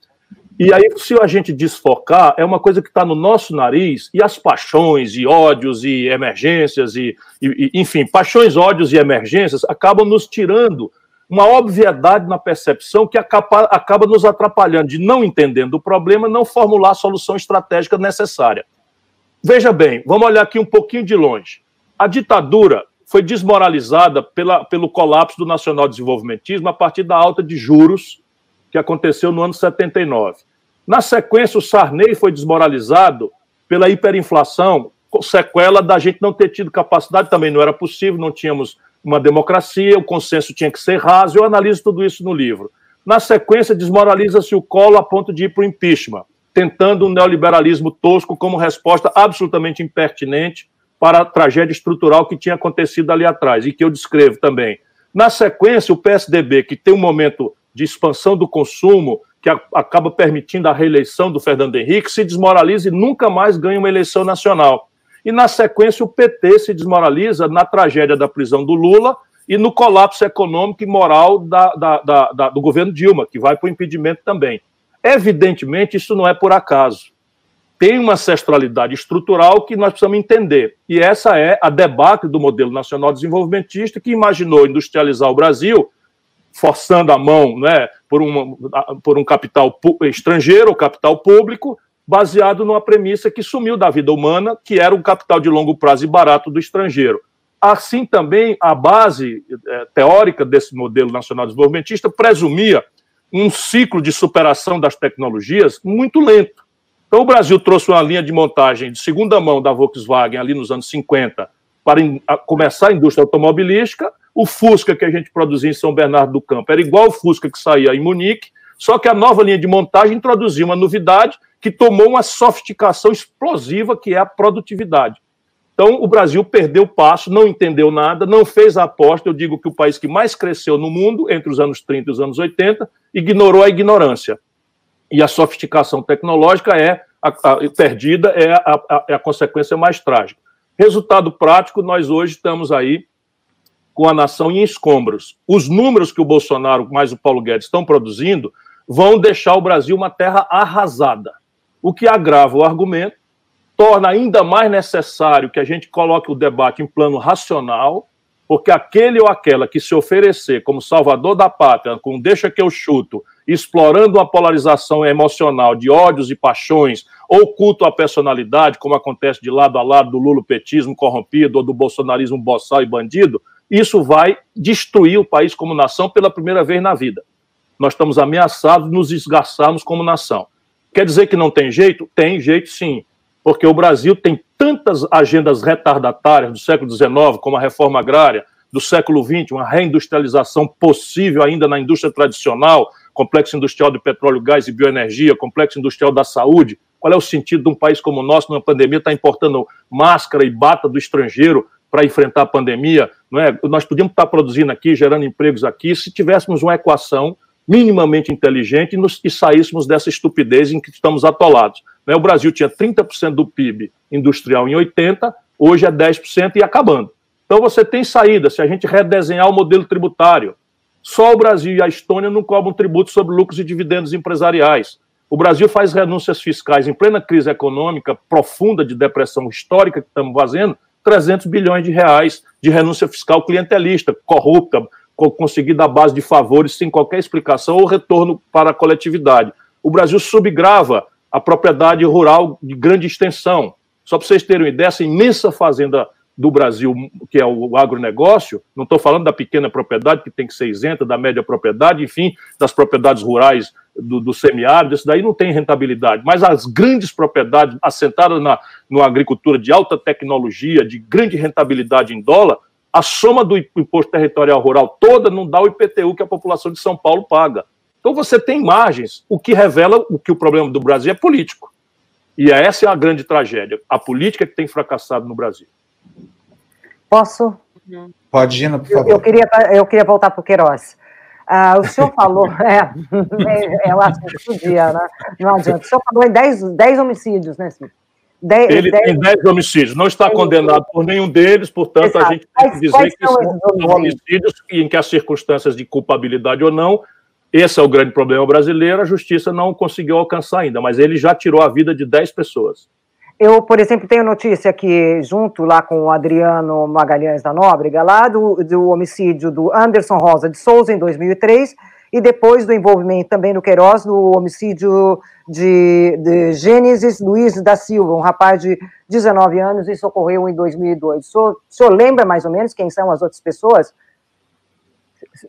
E aí, se a gente desfocar, é uma coisa que está no nosso nariz, e as paixões, e ódios, e emergências, e, e, enfim, paixões, ódios e emergências acabam nos tirando uma obviedade na percepção que acaba, acaba nos atrapalhando de não entendendo o problema, não formular a solução estratégica necessária. Veja bem, vamos olhar aqui um pouquinho de longe. A ditadura foi desmoralizada pela, pelo colapso do nacional desenvolvimentismo a partir da alta de juros que aconteceu no ano 79. Na sequência, o Sarney foi desmoralizado pela hiperinflação, sequela da gente não ter tido capacidade, também não era possível, não tínhamos uma democracia, o consenso tinha que ser raso, eu analiso tudo isso no livro. Na sequência, desmoraliza-se o colo a ponto de ir para o impeachment, tentando um neoliberalismo tosco como resposta absolutamente impertinente para a tragédia estrutural que tinha acontecido ali atrás e que eu descrevo também. Na sequência, o PSDB, que tem um momento de expansão do consumo, que acaba permitindo a reeleição do Fernando Henrique, se desmoraliza e nunca mais ganha uma eleição nacional. E, na sequência, o PT se desmoraliza na tragédia da prisão do Lula e no colapso econômico e moral da, da, da, do governo Dilma, que vai para o impedimento também. Evidentemente, isso não é por acaso. Tem uma ancestralidade estrutural que nós precisamos entender. E essa é a debate do modelo nacional desenvolvimentista que imaginou industrializar o Brasil, forçando a mão né, por, uma, por um capital estrangeiro ou capital público, baseado numa premissa que sumiu da vida humana, que era um capital de longo prazo e barato do estrangeiro. Assim também, a base é, teórica desse modelo nacional desenvolvimentista presumia um ciclo de superação das tecnologias muito lento. Então, o Brasil trouxe uma linha de montagem de segunda mão da Volkswagen ali nos anos 50 para começar a indústria automobilística. O Fusca que a gente produzia em São Bernardo do Campo era igual ao Fusca que saía em Munique, só que a nova linha de montagem introduziu uma novidade que tomou uma sofisticação explosiva, que é a produtividade. Então, o Brasil perdeu o passo, não entendeu nada, não fez a aposta. Eu digo que o país que mais cresceu no mundo, entre os anos 30 e os anos 80, ignorou a ignorância. E a sofisticação tecnológica é a, a, perdida, é a, é a consequência mais trágica. Resultado prático, nós hoje estamos aí com a nação em escombros. Os números que o Bolsonaro mais o Paulo Guedes estão produzindo vão deixar o Brasil uma terra arrasada o que agrava o argumento, torna ainda mais necessário que a gente coloque o debate em plano racional, porque aquele ou aquela que se oferecer como salvador da pátria, com deixa que eu chuto, explorando uma polarização emocional de ódios e paixões, ou culto à personalidade, como acontece de lado a lado do lulopetismo corrompido ou do bolsonarismo boçal e bandido, isso vai destruir o país como nação pela primeira vez na vida. Nós estamos ameaçados de nos esgarçarmos como nação. Quer dizer que não tem jeito? Tem jeito sim, porque o Brasil tem tantas agendas retardatárias do século XIX, como a reforma agrária, do século XX, uma reindustrialização possível ainda na indústria tradicional, complexo industrial de petróleo, gás e bioenergia, complexo industrial da saúde. Qual é o sentido de um país como o nosso, numa pandemia, estar tá importando máscara e bata do estrangeiro para enfrentar a pandemia? Não é? Nós podíamos estar tá produzindo aqui, gerando empregos aqui, se tivéssemos uma equação minimamente inteligente e, nos, e saíssemos dessa estupidez em que estamos atolados. Né? O Brasil tinha 30% do PIB industrial em 80%, hoje é 10% e acabando. Então você tem saída, se a gente redesenhar o modelo tributário. Só o Brasil e a Estônia não cobram tributo sobre lucros e dividendos empresariais. O Brasil faz renúncias fiscais em plena crise econômica profunda de depressão histórica que estamos fazendo, 300 bilhões de reais de renúncia fiscal clientelista, corrupta, conseguida à base de favores sem qualquer explicação ou retorno para a coletividade. O Brasil subgrava a propriedade rural de grande extensão. Só para vocês terem uma ideia, essa imensa fazenda do Brasil, que é o agronegócio, não estou falando da pequena propriedade, que tem que ser isenta, da média propriedade, enfim, das propriedades rurais do, do semiárido, isso daí não tem rentabilidade. Mas as grandes propriedades assentadas na, na agricultura de alta tecnologia, de grande rentabilidade em dólar, a soma do imposto territorial rural toda não dá o IPTU que a população de São Paulo paga. Então você tem margens, o que revela o que o problema do Brasil é político. E essa é a grande tragédia, a política que tem fracassado no Brasil. Posso? Pode, Gina, por favor. Eu, eu queria, eu queria voltar para o Queiroz. Ah, o senhor falou, é, é, eu acho que podia, né? Não adianta. O senhor falou em 10 homicídios, né, Dez, ele dez... tem 10 homicídios, não está condenado por nenhum deles, portanto, Exato. a gente tem que dizer que são homicídios em que as circunstâncias de culpabilidade ou não, esse é o grande problema brasileiro, a justiça não conseguiu alcançar ainda, mas ele já tirou a vida de 10 pessoas. Eu, por exemplo, tenho notícia que, junto lá com o Adriano Magalhães da Nóbrega, lá do, do homicídio do Anderson Rosa de Souza, em 2003, e depois do envolvimento também no Queiroz, no homicídio de, de Gênesis Luiz da Silva, um rapaz de 19 anos, isso ocorreu em 2002. O senhor, o senhor lembra mais ou menos quem são as outras pessoas?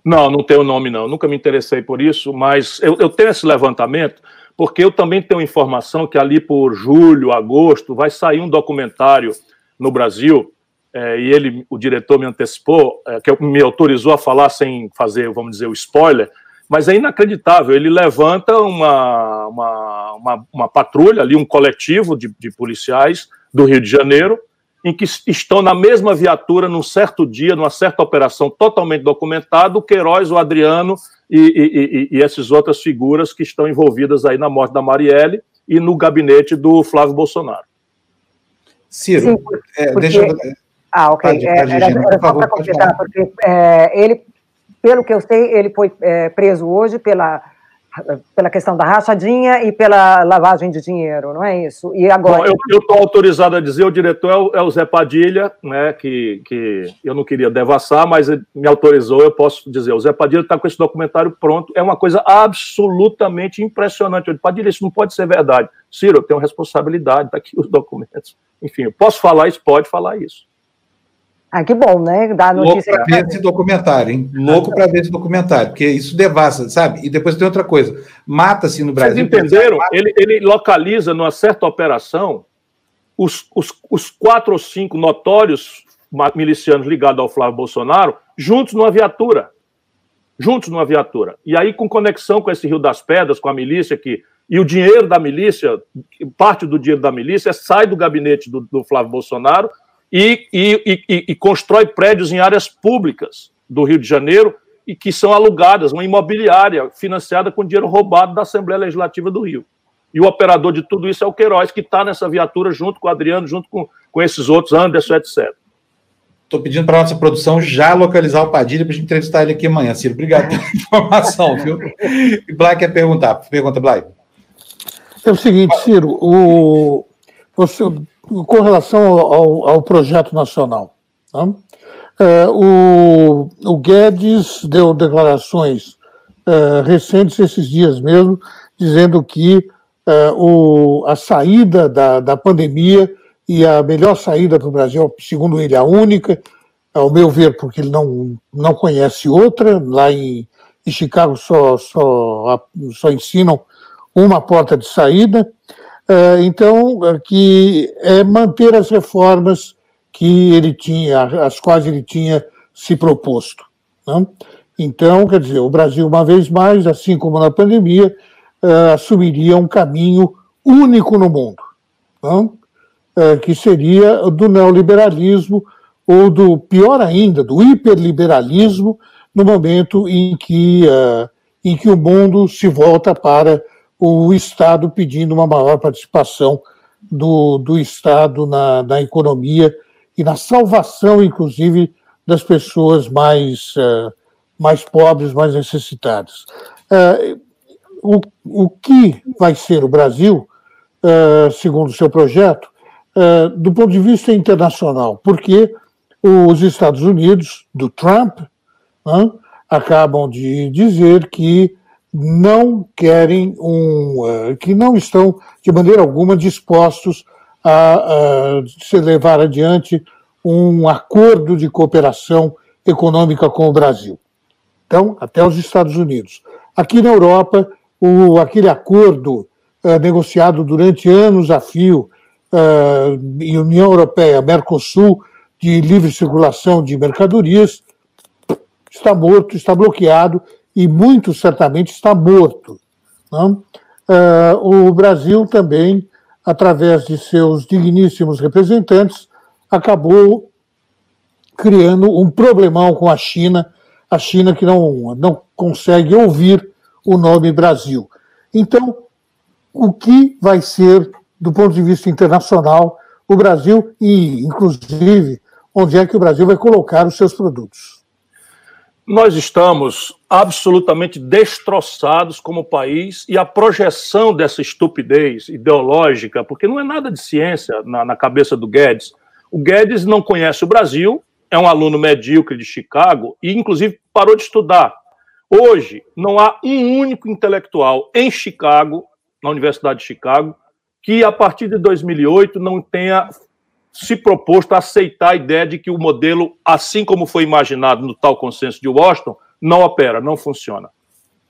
Não, não tenho nome, não. Nunca me interessei por isso, mas eu, eu tenho esse levantamento porque eu também tenho informação que ali por julho, agosto, vai sair um documentário no Brasil, é, e ele, o diretor me antecipou, é, que me autorizou a falar sem fazer, vamos dizer, o spoiler, mas é inacreditável. Ele levanta uma, uma, uma, uma patrulha ali, um coletivo de, de, policiais do Rio de Janeiro, em que estão na mesma viatura num certo dia, numa certa operação totalmente documentada, o Queiroz, o Adriano e, e, e, e essas outras figuras que estão envolvidas aí na morte da Marielle e no gabinete do Flávio Bolsonaro. Ciro, Sim, é, porque... deixa eu... Ah, ok. Pode, pode, era, era só para completar, porque é, ele pelo que eu sei, ele foi é, preso hoje pela, pela questão da rachadinha e pela lavagem de dinheiro, não é isso? E agora. Bom, eu estou autorizado a dizer, o diretor é o, é o, Zé Padilha, né, que, que eu não queria devassar, mas me autorizou, eu posso dizer. O Zé Padilha está com esse documentário pronto, é uma coisa absolutamente impressionante. Eu Padilha, isso não pode ser verdade. Ciro, eu tenho responsabilidade, está aqui os documentos. Enfim, eu posso falar isso? Pode falar isso. Ah, que bom, né? Dá notícia. Louco para ver esse documentário, hein? Louco para ver esse documentário, porque isso devassa, sabe? E depois tem outra coisa: mata-se no Brasil. Vocês entenderam? Ele, ele localiza numa certa operação os, os, os quatro ou cinco notórios milicianos ligados ao Flávio Bolsonaro juntos numa viatura. Juntos numa viatura. E aí, com conexão com esse Rio das Pedras, com a milícia que. E o dinheiro da milícia, parte do dinheiro da milícia, sai do gabinete do, do Flávio Bolsonaro e, e, e, e constrói prédios em áreas públicas do Rio de Janeiro e que são alugadas, uma imobiliária financiada com dinheiro roubado da Assembleia Legislativa do Rio. E o operador de tudo isso é o Queiroz, que está nessa viatura junto com o Adriano, junto com, com esses outros, Anderson, etc. Estou pedindo para a nossa produção já localizar o Padilha para a gente entrevistar ele aqui amanhã, Ciro. Obrigado pela informação, viu? Blay quer perguntar. Pergunta, Blay. É o seguinte, Ciro, o, com relação ao, ao projeto nacional. Tá? É, o, o, Guedes deu declarações é, recentes, esses dias mesmo, dizendo que é, o, a saída da, da pandemia e a melhor saída para o Brasil, segundo ele, a única, ao meu ver, porque ele não, não conhece outra, lá em, em Chicago só, só, só ensinam uma porta de saída, então, é, que é manter as reformas que ele tinha, as quais ele tinha se proposto. Né? Então, quer dizer, o Brasil, uma vez mais, assim como na pandemia, uh, assumiria um caminho único no mundo, né? que seria do neoliberalismo, ou do, pior ainda, do hiperliberalismo, no momento em que, em que o mundo se volta para o Estado pedindo uma maior participação do, do Estado na, na economia e na salvação, inclusive, das pessoas mais, uh, mais pobres, mais necessitadas. Uh, o, o que vai ser o Brasil, uh, segundo o seu projeto, do ponto de vista internacional? Porque os Estados Unidos, do Trump, acabam de dizer que não querem um, que não estão de maneira alguma dispostos a, a se levar adiante um acordo de cooperação econômica com o Brasil. Então, até os Estados Unidos. Aqui na Europa, o, aquele acordo uh, negociado durante anos a fio uh, em União Europeia, Mercosul, de livre circulação de mercadorias, está morto, está bloqueado e muito certamente está morto. Uh, o Brasil também, através de seus digníssimos representantes, acabou criando um problemão com a China, a China que não, não consegue ouvir o nome Brasil. Então, o que vai ser, do ponto de vista internacional, o Brasil e, inclusive, onde é que o Brasil vai colocar os seus produtos? Nós estamos absolutamente destroçados como país e a projeção dessa estupidez ideológica, porque não é nada de ciência na, na cabeça do Guedes, o Guedes não conhece o Brasil, é um aluno medíocre de Chicago e, inclusive, parou de estudar. Hoje, não há um único intelectual em Chicago, na Universidade de Chicago, que, a partir de 2008, não tenha se proposto a aceitar a ideia de que o modelo, assim como foi imaginado no tal consenso de Washington, não opera, não funciona.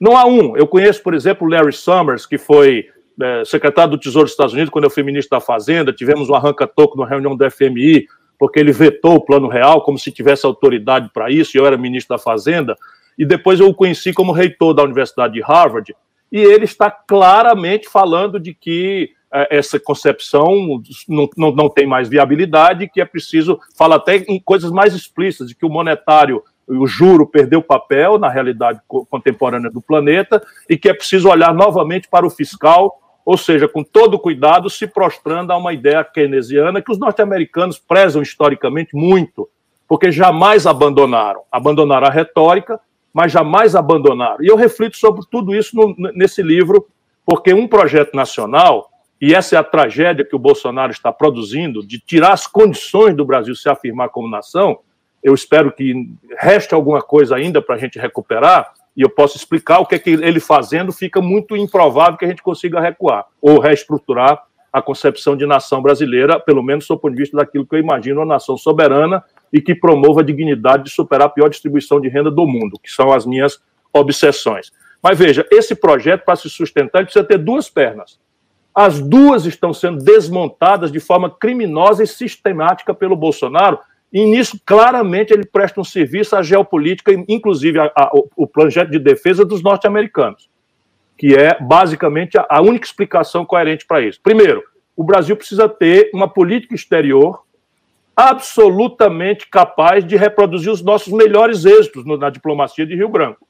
Não há um. Eu conheço, por exemplo, Larry Summers, que foi é, secretário do Tesouro dos Estados Unidos, quando eu fui ministro da Fazenda, tivemos um arranca-toco na reunião do FMI, porque ele vetou o Plano Real como se tivesse autoridade para isso, e eu era ministro da Fazenda, e depois eu o conheci como reitor da Universidade de Harvard, e ele está claramente falando de que essa concepção não, não, não tem mais viabilidade, que é preciso, fala até em coisas mais explícitas, de que o monetário o juro perdeu papel na realidade contemporânea do planeta e que é preciso olhar novamente para o fiscal ou seja, com todo cuidado, se prostrando a uma ideia keynesiana que os norte-americanos prezam historicamente muito, porque jamais abandonaram. Abandonaram a retórica, mas jamais abandonaram. E eu reflito sobre tudo isso no, nesse livro, porque um projeto nacional, e essa é a tragédia que o Bolsonaro está produzindo, de tirar as condições do Brasil se afirmar como nação, eu espero que reste alguma coisa ainda para a gente recuperar, e eu posso explicar o que é que ele fazendo, fica muito improvável que a gente consiga recuar ou reestruturar a concepção de nação brasileira, pelo menos do ponto de vista daquilo que eu imagino uma nação soberana e que promova a dignidade de superar a pior distribuição de renda do mundo, que são as minhas obsessões. Mas veja, esse projeto, para se sustentar, precisa ter duas pernas. As duas estão sendo desmontadas de forma criminosa e sistemática pelo Bolsonaro, e nisso, claramente, ele presta um serviço à geopolítica, inclusive a, a, o projeto de defesa dos norte-americanos, que é basicamente a, a única explicação coerente para isso. Primeiro, o Brasil precisa ter uma política exterior absolutamente capaz de reproduzir os nossos melhores êxitos na diplomacia de Rio Branco.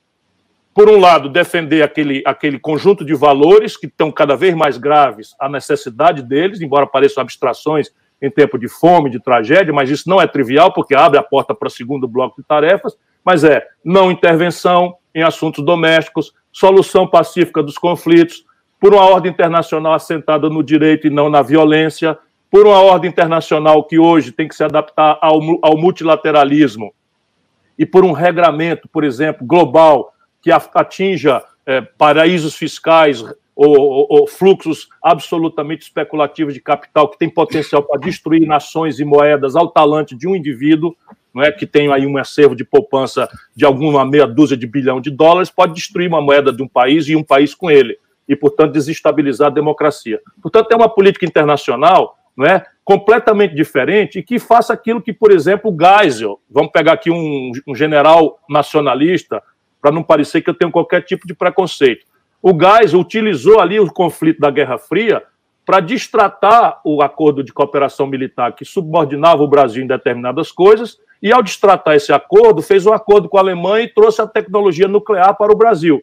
Por um lado, defender aquele, aquele conjunto de valores que estão cada vez mais graves, a necessidade deles, embora pareçam abstrações em tempo de fome, de tragédia, mas isso não é trivial, porque abre a porta para o segundo bloco de tarefas, mas é não intervenção em assuntos domésticos, solução pacífica dos conflitos, por uma ordem internacional assentada no direito e não na violência, por uma ordem internacional que hoje tem que se adaptar ao, ao multilateralismo e por um regramento, por exemplo, global que atinja é, paraísos fiscais, ou, ou, ou, fluxos absolutamente especulativos de capital que tem potencial para destruir nações e moedas ao talante de um indivíduo, não é que tem aí um acervo de poupança de alguma meia dúzia de bilhão de dólares, pode destruir uma moeda de um país e um país com ele, e, portanto, desestabilizar a democracia. Portanto, é uma política internacional não é, completamente diferente e que faça aquilo que, por exemplo, Geisel, vamos pegar aqui um, um general nacionalista, para não parecer que eu tenho qualquer tipo de preconceito. O Geisel utilizou ali o conflito da Guerra Fria para distratar o acordo de cooperação militar que subordinava o Brasil em determinadas coisas, e ao distratar esse acordo, fez um acordo com a Alemanha e trouxe a tecnologia nuclear para o Brasil.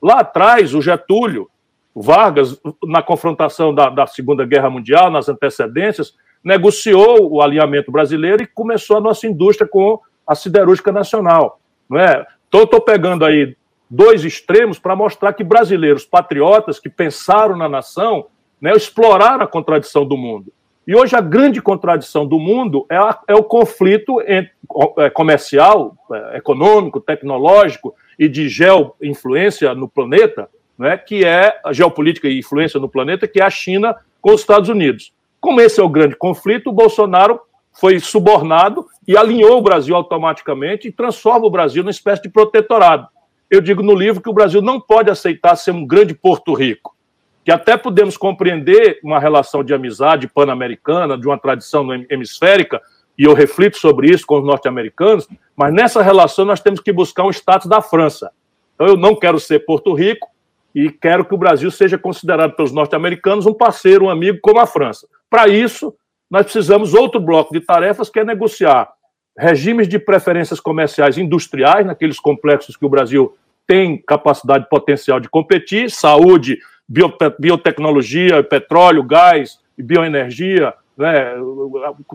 Lá atrás, o Getúlio, Vargas, na confrontação da, da Segunda Guerra Mundial, nas antecedências, negociou o alinhamento brasileiro e começou a nossa indústria com a siderúrgica nacional. Não é? Então, estou pegando aí dois extremos para mostrar que brasileiros patriotas que pensaram na nação né, explorar a contradição do mundo. E hoje a grande contradição do mundo é, a, é o conflito entre, é, comercial, é, econômico, tecnológico e de geoinfluência no planeta, né, que é a geopolítica e influência no planeta, que é a China com os Estados Unidos. Como esse é o grande conflito, o Bolsonaro foi subornado e alinhou o Brasil automaticamente e transforma o Brasil numa espécie de protetorado. Eu digo no livro que o Brasil não pode aceitar ser um grande Porto Rico que até podemos compreender uma relação de amizade pan-americana, de uma tradição hemisférica, e eu reflito sobre isso com os norte-americanos, mas nessa relação nós temos que buscar um status da França. Então eu não quero ser Porto Rico e quero que o Brasil seja considerado pelos norte-americanos um parceiro, um amigo como a França. Para isso, nós precisamos outro bloco de tarefas que é negociar regimes de preferências comerciais industriais naqueles complexos que o Brasil tem capacidade potencial de competir, saúde, biotecnologia, petróleo, gás, bioenergia, né,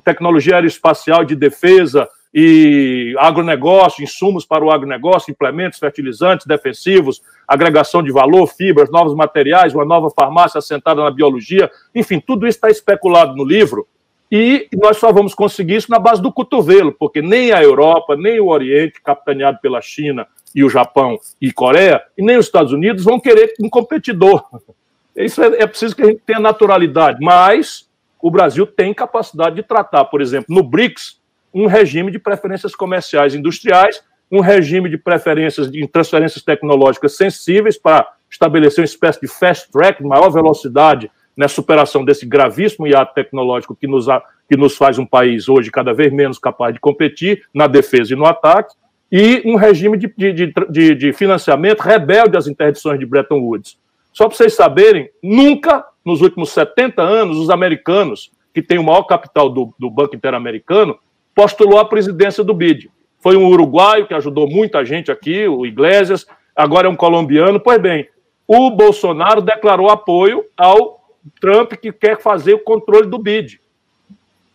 tecnologia aeroespacial de defesa e agronegócio, insumos para o agronegócio, implementos, fertilizantes, defensivos, agregação de valor, fibras, novos materiais, uma nova farmácia assentada na biologia, enfim, tudo isso está especulado no livro e nós só vamos conseguir isso na base do cotovelo, porque nem a Europa, nem o Oriente, capitaneado pela China, e o Japão e Coreia, e nem os Estados Unidos vão querer um competidor. Isso é, é preciso que a gente tenha naturalidade, mas o Brasil tem capacidade de tratar, por exemplo, no BRICS, um regime de preferências comerciais industriais, um regime de preferências de transferências tecnológicas sensíveis para estabelecer uma espécie de fast track, maior velocidade na superação desse gravíssimo hiato tecnológico que nos, que nos faz um país hoje cada vez menos capaz de competir na defesa e no ataque e um regime de, de, de, de financiamento rebelde às interdições de Bretton Woods. Só para vocês saberem, nunca nos últimos 70 anos os americanos, que têm o maior capital do, do Banco Interamericano, postulou a presidência do BID. Foi um uruguaio que ajudou muita gente aqui, o Iglesias, agora é um colombiano. Pois bem, o Bolsonaro declarou apoio ao Trump que quer fazer o controle do BID,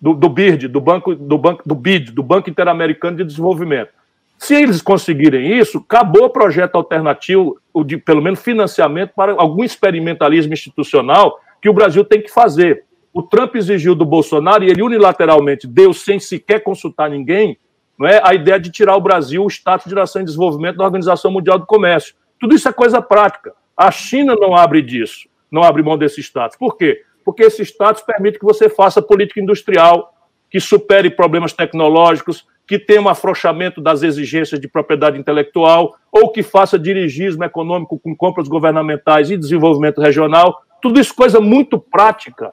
do, do BID, do banco, do banco, do BID, do Banco Interamericano de Desenvolvimento. Se eles conseguirem isso, acabou o projeto alternativo, o de pelo menos financiamento para algum experimentalismo institucional que o Brasil tem que fazer. O Trump exigiu do Bolsonaro e ele unilateralmente deu, sem sequer consultar ninguém, não é, a ideia de tirar o Brasil o status de nação em desenvolvimento da Organização Mundial do Comércio. Tudo isso é coisa prática. A China não abre disso, não abre mão desse status. Por quê? Porque esse status permite que você faça política industrial, que supere problemas tecnológicos, que tenha um afrouxamento das exigências de propriedade intelectual ou que faça dirigismo econômico com compras governamentais e desenvolvimento regional. Tudo isso coisa muito prática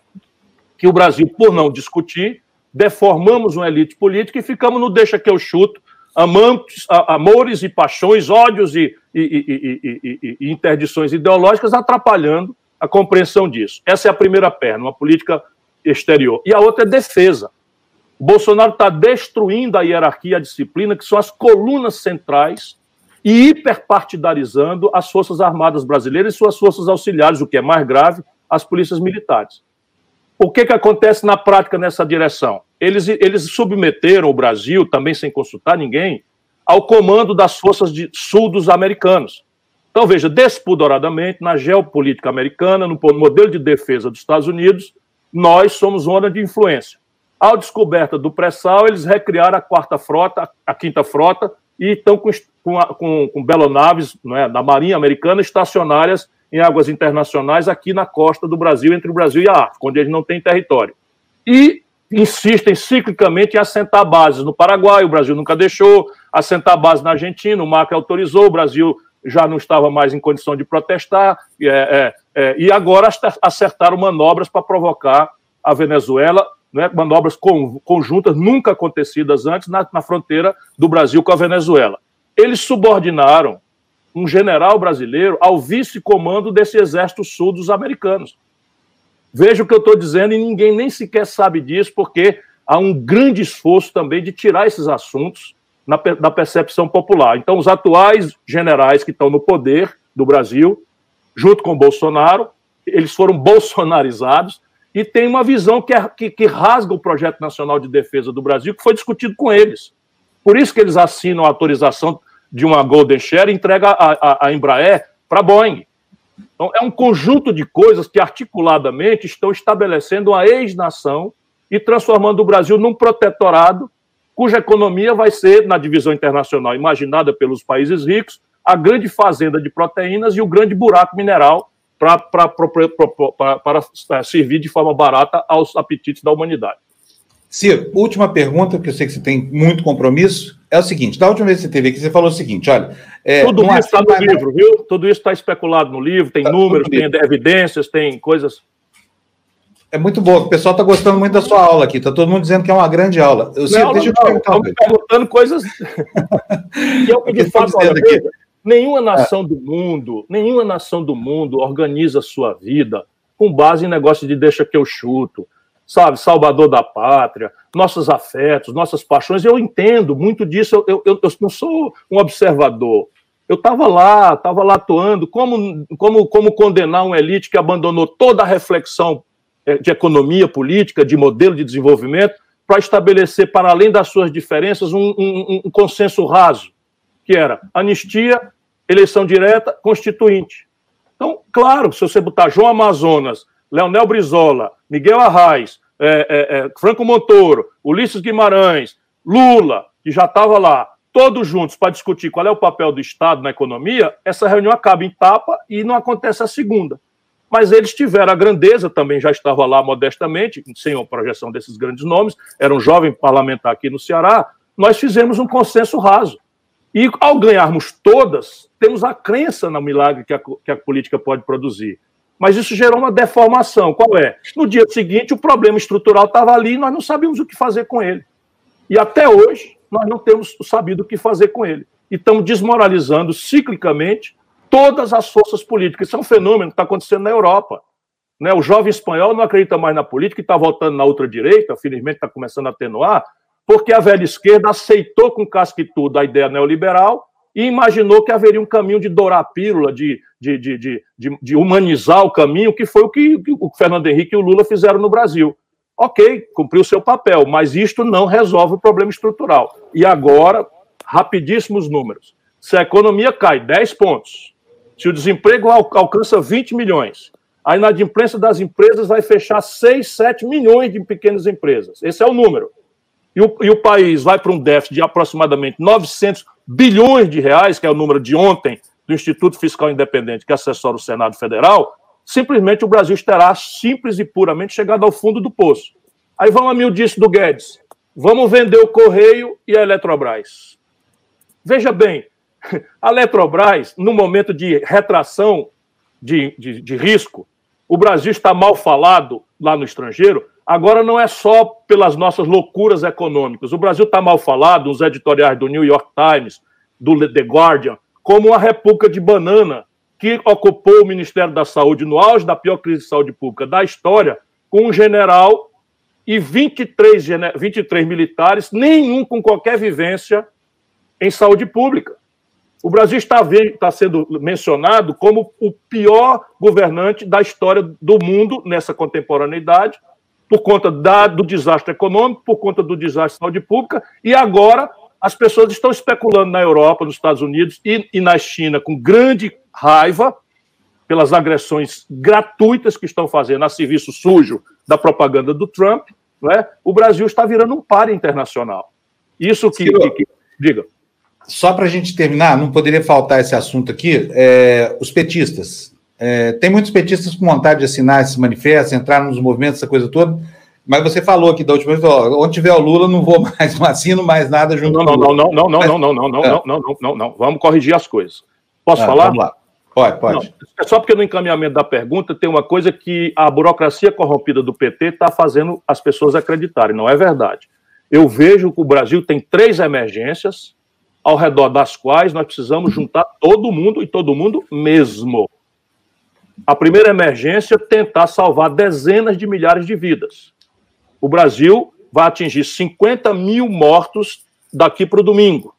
que o Brasil, por não discutir, deformamos uma elite política e ficamos no deixa que eu chuto, amantes, amores e paixões, ódios e, e, e, e, interdições ideológicas atrapalhando a compreensão disso. Essa é a primeira perna, uma política exterior. E a outra é defesa. O Bolsonaro está destruindo a hierarquia e a disciplina, que são as colunas centrais, e hiperpartidarizando as Forças Armadas brasileiras e suas forças auxiliares, o que é mais grave, as polícias militares. O que, que acontece na prática nessa direção? Eles, eles submeteram o Brasil, também sem consultar ninguém, ao comando das forças de sul dos americanos. Então, veja, despudoradamente, na geopolítica americana, no modelo de defesa dos Estados Unidos, nós somos zona de influência. Ao descoberta do pré-sal, eles recriaram a quarta frota, a quinta frota, e estão com, com, com belonaves é, da Marinha Americana estacionárias em águas internacionais aqui na costa do Brasil, entre o Brasil e a África, onde eles não têm território. E insistem ciclicamente em assentar bases no Paraguai, o Brasil nunca deixou, assentar bases na Argentina, o MAC autorizou, o Brasil já não estava mais em condição de protestar, é, é, é, e agora acertaram manobras para provocar a Venezuela né, manobras conjuntas nunca acontecidas antes na, na fronteira do Brasil com a Venezuela. Eles subordinaram um general brasileiro ao vice-comando desse exército sul dos americanos. Veja o que eu estou dizendo e ninguém nem sequer sabe disso, porque há um grande esforço também de tirar esses assuntos na, da percepção popular. Então, os atuais generais que estão no poder do Brasil, junto com Bolsonaro, eles foram bolsonarizados e tem uma visão que, é, que, que rasga o projeto nacional de defesa do Brasil, que foi discutido com eles. Por isso que eles assinam a autorização de uma Golden Share e entrega a, a, a Embraer para a Boeing. Então, é um conjunto de coisas que articuladamente estão estabelecendo uma ex-nação e transformando o Brasil num protetorado cuja economia vai ser, na divisão internacional imaginada pelos países ricos, a grande fazenda de proteínas e o grande buraco mineral para é, servir de forma barata aos apetites da humanidade. Ciro, última pergunta, porque eu sei que você tem muito compromisso. É o seguinte: da última vez que você teve aqui, você falou o seguinte: olha. É, Tudo isso está no livro, viu? Tudo isso está especulado no livro, tem tá números, tem evidências, tem coisas. É muito bom, o pessoal está gostando muito da sua aula aqui, está todo mundo dizendo que é uma grande aula. Eu, não, deixa eu te perguntar. Estão perguntando coisas que é que de fato aqui. Nenhuma nação é. do mundo, nenhuma nação do mundo organiza a sua vida com base em negócio de deixa que eu chuto, sabe, salvador da pátria, nossos afetos, nossas paixões. Eu entendo muito disso, eu, eu, eu não sou um observador. Eu estava lá, estava lá atuando. Como, como, como condenar uma elite que abandonou toda a reflexão é, de economia política, de modelo de desenvolvimento, para estabelecer, para além das suas diferenças, um, um, um consenso raso, que era anistia, eleição direta, constituinte. Então, claro, se você botar João Amazonas, Leonel Brizola, Miguel Arraes, é, é, é, Franco Montoro, Ulisses Guimarães, Lula, que já estava lá, todos juntos para discutir qual é o papel do Estado na economia, essa reunião acaba em tapa e não acontece a segunda mas eles tiveram a grandeza, também já estava lá modestamente, sem a projeção desses grandes nomes, era um jovem parlamentar aqui no Ceará, nós fizemos um consenso raso. E ao ganharmos todas, temos a crença no milagre que a, que a política pode produzir. Mas isso gerou uma deformação. Qual é? No dia seguinte, o problema estrutural estava ali e nós não sabíamos o que fazer com ele. E até hoje, nós não temos sabido o que fazer com ele. E estamos desmoralizando ciclicamente todas as forças políticas. Isso é um fenômeno que está acontecendo na Europa. Né? O jovem espanhol não acredita mais na política e está voltando na ultradireita, felizmente está começando a atenuar, porque a velha esquerda aceitou com casca e tudo a ideia neoliberal e imaginou que haveria um caminho de dourar a pílula, de, de, de, de, de humanizar o caminho, que foi o que o Fernando Henrique e o Lula fizeram no Brasil. Ok, cumpriu seu papel, mas isto não resolve o problema estrutural. E agora, rapidíssimos números. Se a economia cai 10 pontos, se o desemprego alcança 20 milhões, a inadimplência das empresas vai fechar 6, 7 milhões de pequenas empresas. Esse é o número. E o, e o país vai para um déficit de aproximadamente 900 bilhões de reais, que é o número de ontem do Instituto Fiscal Independente, que assessora o Senado Federal, simplesmente o Brasil estará simples e puramente chegado ao fundo do poço. Aí vamos a mil disse do Guedes. Vamos vender o Correio e a Eletrobras. Veja bem, A Eletrobras, no momento de retração de, de, de risco, o Brasil está mal falado lá no estrangeiro, agora não é só pelas nossas loucuras econômicas. O Brasil está mal falado nos editoriais do New York Times, do The Guardian, como uma república de banana que ocupou o Ministério da Saúde no auge da pior crise de saúde pública da história, com um general e 23, 23 militares, nenhum com qualquer vivência em saúde pública. O Brasil está, está, sendo mencionado como o pior governante da história do mundo nessa contemporaneidade, por conta da, do desastre econômico, por conta do desastre de saúde pública, e agora as pessoas estão especulando na Europa, nos Estados Unidos e, e na China com grande raiva pelas agressões gratuitas que estão fazendo a serviço sujo da propaganda do Trump. É? O Brasil está virando um par internacional. Isso que, que, que diga só para a gente terminar, não poderia faltar esse assunto aqui, é, os petistas. É, tem muitos petistas com vontade de assinar esse manifesto, entrar nos movimentos, essa coisa toda, mas você falou aqui da última vez, ó, onde tiver o Lula, não vou mais, não assino mais nada junto não, não, não, não, não, não, não, não, não, não, não, não, não, não, não, vamos corrigir as coisas. Posso falar? Vamos lá. Pode, pode. Não, é só porque no encaminhamento da pergunta tem uma coisa que a burocracia corrompida do PT está fazendo as pessoas acreditarem. Não é verdade. Eu vejo que o Brasil tem três emergências, ao redor das quais nós precisamos juntar todo mundo e todo mundo mesmo. A primeira emergência tentar salvar dezenas de milhares de vidas. O Brasil vai atingir 50 mil mortos daqui para o domingo.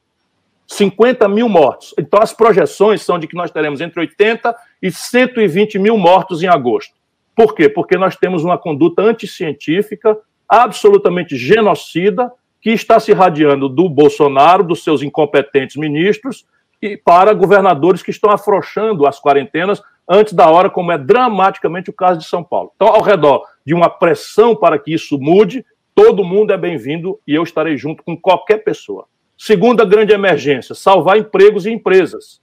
50 mil mortos. Então, as projeções são de que nós teremos entre 80 e 120 mil mortos em agosto. Por quê? Porque nós temos uma conduta anticientífica, absolutamente genocida, que está se irradiando do Bolsonaro, dos seus incompetentes ministros, e para governadores que estão afrouxando as quarentenas antes da hora, como é dramaticamente o caso de São Paulo. Então, ao redor de uma pressão para que isso mude, todo mundo é bem-vindo e eu estarei junto com qualquer pessoa. Segunda grande emergência, salvar empregos e empresas.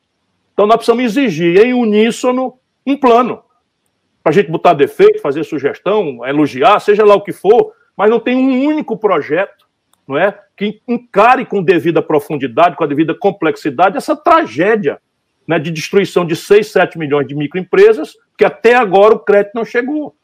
Então, nós precisamos exigir em uníssono um plano para a gente botar defeito, fazer sugestão, elogiar, seja lá o que for, mas não tem um único projeto não é, que encare com devida profundidade, com a devida complexidade, essa tragédia né, de destruição de 6, 7 milhões de microempresas, que até agora o crédito não chegou.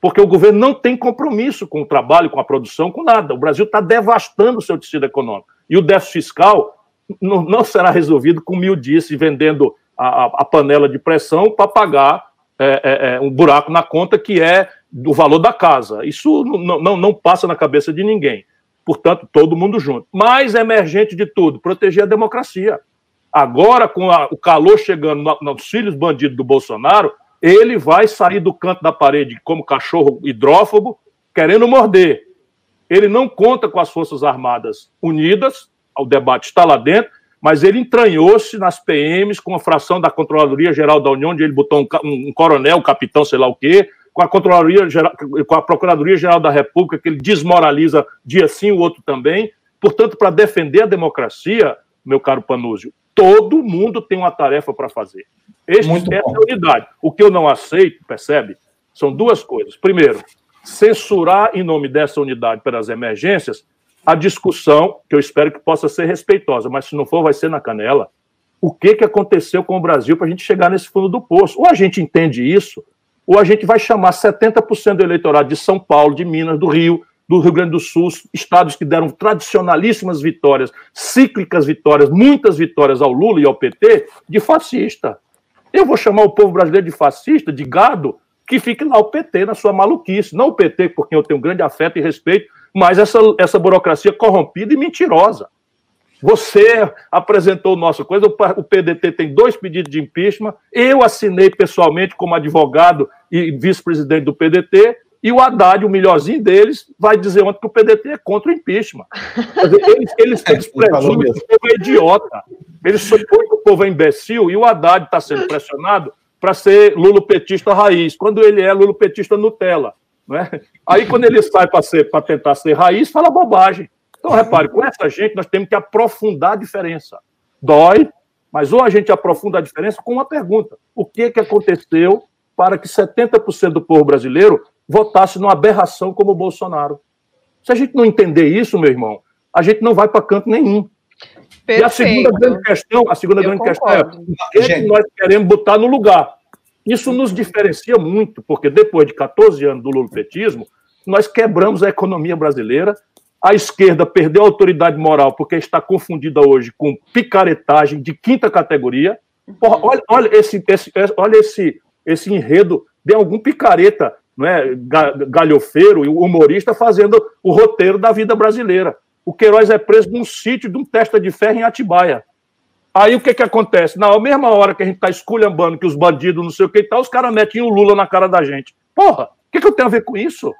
Porque o governo não tem compromisso com o trabalho, com a produção, com nada. O Brasil está devastando o seu tecido econômico. E o déficit fiscal não, não será resolvido, como eu disse, vendendo a, a panela de pressão para pagar é, é, é, um buraco na conta que é do valor da casa. Isso não, não, não passa na cabeça de ninguém. Portanto, todo mundo junto. Mais emergente de tudo, proteger a democracia. Agora, com a, o calor chegando no, nos filhos bandidos do Bolsonaro, ele vai sair do canto da parede como cachorro hidrófobo, querendo morder. Ele não conta com as Forças Armadas Unidas, o debate está lá dentro, mas ele entranhou-se nas PMs com a fração da Controladoria Geral da União, onde ele botou um, um coronel, um capitão, sei lá o quê, com a Controladoria Geral, com a Procuradoria Geral da República, que ele desmoraliza dia sim, o outro também. Portanto, para defender a democracia, meu caro Panúzio, todo mundo tem uma tarefa para fazer. Este, Muito essa bom. é a unidade. O que eu não aceito, percebe, são duas coisas. Primeiro, censurar em nome dessa unidade pelas emergências a discussão, que eu espero que possa ser respeitosa, mas se não for, vai ser na canela. O que, que aconteceu com o Brasil para a gente chegar nesse fundo do poço? Ou a gente entende isso, ou a gente vai chamar 70% do eleitorado de São Paulo, de Minas, do Rio, do Rio Grande do Sul, estados que deram tradicionalíssimas vitórias, cíclicas vitórias, muitas vitórias ao Lula e ao PT, de fascista. Eu vou chamar o povo brasileiro de fascista, de gado, que fique lá o PT na sua maluquice. Não o PT, por quem eu tenho grande afeto e respeito, mas essa, essa burocracia corrompida e mentirosa. Você apresentou nossa coisa, o PDT tem dois pedidos de impeachment, eu assinei pessoalmente como advogado e vice-presidente do PDT, e o Haddad, o melhorzinho deles, vai dizer ontem que o PDT é contra o impeachment. eles, eles, eles presumem que o povo é idiota. Eles supõem que o povo é imbecil e o Haddad está sendo pressionado para ser lulopetista raiz, quando ele é lulopetista Nutella. Não é? Aí, quando ele sai para tentar ser raiz, fala bobagem. Então, repare, com essa gente nós temos que aprofundar a diferença. Dói, mas ou a gente aprofunda a diferença com uma pergunta: o que, que aconteceu para que 70% do povo brasileiro votasse numa aberração como o Bolsonaro? Se a gente não entender isso, meu irmão, a gente não vai para canto nenhum. Perfeito. E a segunda grande questão, a segunda Eu grande concordo. questão é o que, que nós queremos botar no lugar. Isso nos diferencia muito, porque depois de 14 anos do lulopetismo, nós quebramos a economia brasileira a esquerda perdeu a autoridade moral porque está confundida hoje com picaretagem de quinta categoria. Porra, olha, olha, esse, esse, olha esse, esse enredo de algum picareta, não é? galhofeiro e humorista fazendo o roteiro da vida brasileira. O Queiroz é preso num sítio de um testa de ferro em Atibaia. Aí o que, que acontece? Na mesma hora que a gente está esculhambando que os bandidos não sei o que e tal, os caras metem o Lula na cara da gente. Porra, o que, que eu tenho a ver com isso?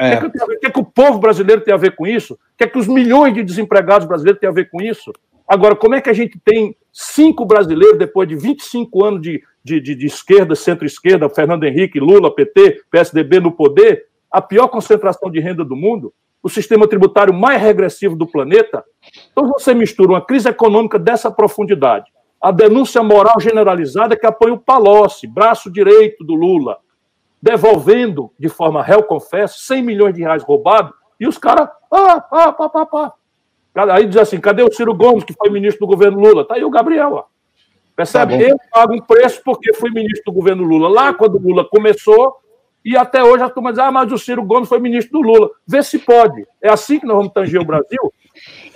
É. O que, é que, que, o povo brasileiro tem a ver com isso? O que é que os milhões de desempregados brasileiros têm a ver com isso? Agora, como é que a gente tem cinco brasileiros, depois de 25 anos de, de, de, de esquerda, centro-esquerda, Fernando Henrique, Lula, PT, PSDB no poder, a pior concentração de renda do mundo, o sistema tributário mais regressivo do planeta? Então você mistura uma crise econômica dessa profundidade, a denúncia moral generalizada que apoia o Palocci, braço direito do Lula, devolvendo de forma réu confesso 100 milhões de reais roubados, e os caras, ah, ah, pá, pá, pá. Aí diz assim: cadê o Ciro Gomes, que foi ministro do governo Lula? Tá aí o Gabriel, ó. Percebe? Tá eu pago um preço porque fui ministro do governo Lula. Lá, quando o Lula começou, e até hoje a turma diz: ah, mas o Ciro Gomes foi ministro do Lula. Vê se pode. É assim que nós vamos tanger o Brasil?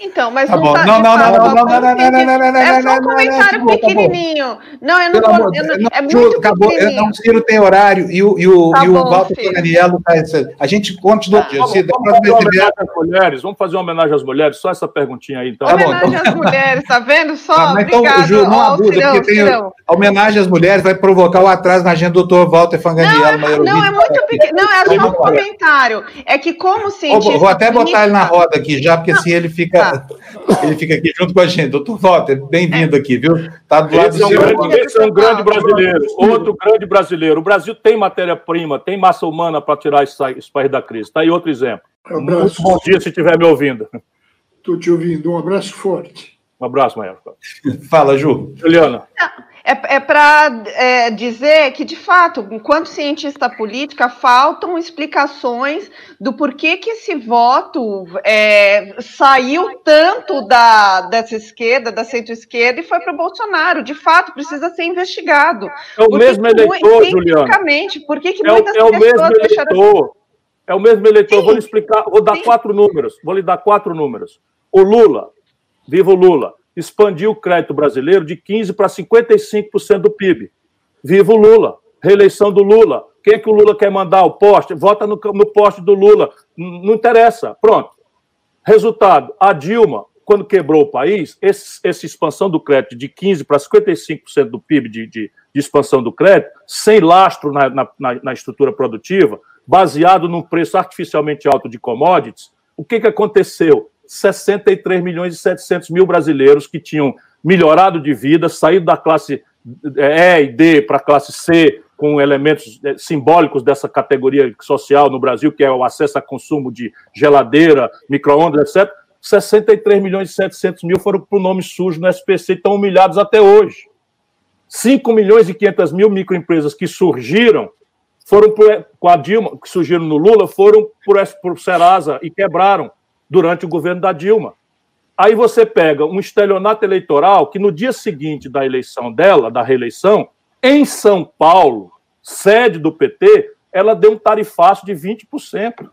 Então, mas tá não tá. Não, não, não, não, não, não, não, não, não, não, É só um comentário pequenininho. Não, eu não vou. É muito acabou. Não, o Ciro tem horário e o, e o, e o Walter Danielo tá. A gente continua aqui. Vamos fazer uma homenagem às mulheres. Vamos fazer uma homenagem às mulheres. Só essa perguntinha aí, então. Homenagem às mulheres, tá vendo? Só. Então, não abusa, porque tem a homenagem às mulheres vai provocar o atraso na agenda do doutor Walter Fanganiello. Não, é muito pequeno. Não, é só um comentário. É que, como cientista. Vou até botar ele na roda aqui já, porque assim ele fica. Ele fica aqui junto com a gente. Doutor Walter, bem-vindo aqui, viu? Está do lado esse do é um grande, Esse é um grande brasileiro, outro grande brasileiro. O Brasil tem matéria-prima, tem massa humana para tirar esse, esse país da crise. Está aí outro exemplo. Um Muito bom dia se estiver me ouvindo. Estou te ouvindo. Um abraço forte. Um abraço, Maia. Fala, Ju. Juliana. É, é para é, dizer que, de fato, enquanto cientista política, faltam explicações do porquê que esse voto é, saiu tanto da, dessa esquerda, da centro-esquerda, e foi para o Bolsonaro. De fato, precisa ser investigado. É o mesmo eleitor, Juliana. Por que, que é, muitas é o mesmo eleitor. É o mesmo eleitor. Sim. Vou lhe explicar, vou dar Sim. quatro números. Vou lhe dar quatro números. O Lula, viva o Lula expandiu o crédito brasileiro de 15% para 55% do PIB. Viva o Lula! Reeleição do Lula. Quem é que o Lula quer mandar? O poste? Vota no, no poste do Lula. Não interessa. Pronto. Resultado: a Dilma, quando quebrou o país, esse, essa expansão do crédito de 15% para 55% do PIB de, de, de, expansão do crédito, sem lastro na, na, na, estrutura produtiva, baseado num preço artificialmente alto de commodities, o que, que aconteceu? 63 milhões e 700 mil brasileiros que tinham melhorado de vida, saído da classe E e D para a classe C, com elementos eh, simbólicos dessa categoria social no Brasil, que é o acesso a consumo de geladeira, micro-ondas, etc. 63 milhões e 700 mil foram para o nome sujo no SPC e estão humilhados até hoje. 5 milhões e 500 mil microempresas que surgiram foram por, com a Dilma, que surgiram no Lula, foram por, por Serasa e quebraram durante o governo da Dilma. Aí você pega um estelionato eleitoral que no dia seguinte da eleição dela, da reeleição, em São Paulo, sede do PT, ela deu um tarifaço de 20%.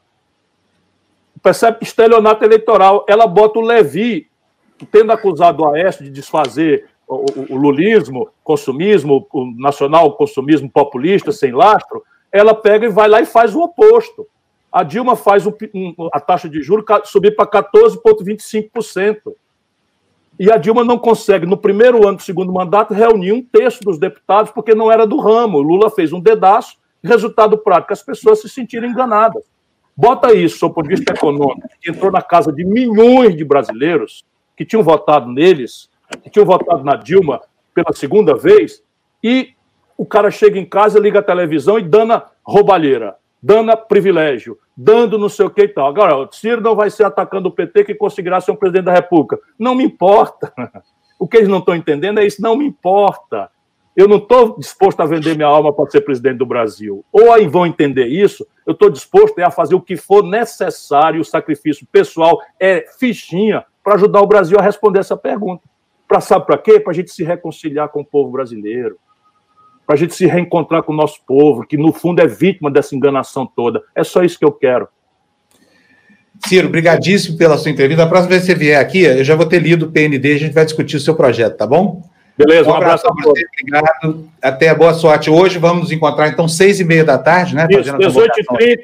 Percebe? Estelionato eleitoral. Ela bota o Levi, tendo acusado o Aécio de desfazer o, o, o lulismo, consumismo, o nacional consumismo populista, sem lastro, ela pega e vai lá e faz o oposto a Dilma faz um, um, a taxa de juros subir para 14,25%. E a Dilma não consegue, no primeiro ano do segundo mandato, reunir um terço dos deputados, porque não era do ramo. O Lula fez um dedaço, resultado prático, as pessoas se sentiram enganadas. Bota isso, do ponto de vista econômico, que entrou na casa de milhões de brasileiros que tinham votado neles, que tinham votado na Dilma pela segunda vez, e o cara chega em casa, liga a televisão e dana roubalheira dando privilégio, dando não sei o que e tal. Agora, o Ciro não vai ser atacando o PT que conseguirá ser um presidente da República. Não me importa. O que eles não estão entendendo é isso, não me importa. Eu não estou disposto a vender minha alma para ser presidente do Brasil. Ou aí vão entender isso, eu estou disposto a fazer o que for necessário, o sacrifício pessoal é fichinha para ajudar o Brasil a responder essa pergunta. Para sabe para quê? Para a gente se reconciliar com o povo brasileiro para a gente se reencontrar com o nosso povo, que no fundo é vítima dessa enganação toda. É só isso que eu quero. Ciro, brigadíssimo pela sua entrevista. A próxima vez que você vier aqui, eu já vou ter lido o PND, a gente vai discutir o seu projeto, tá bom? Beleza, um, um abraço, abraço a você, obrigado. Até boa sorte. Hoje vamos nos encontrar, então, seis e meia da tarde, né? Isso, 18h30,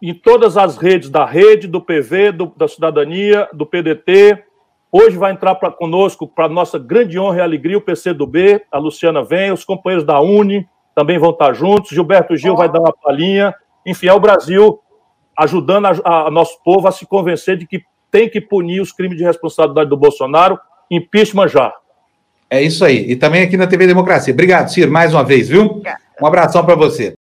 em todas as redes da rede, do PV, do, da cidadania, do PDT, Hoje vai entrar para conosco, para nossa grande honra e alegria, o PCdoB, a Luciana vem, os companheiros da Uni também vão estar juntos, Gilberto Gil vai dar uma palhinha. Enfim, é o Brasil ajudando a, a nosso povo a se convencer de que tem que punir os crimes de responsabilidade do Bolsonaro. Impeachment já. É isso aí. E também aqui na TV Democracia. Obrigado, Ciro, mais uma vez, viu? Um abração para você.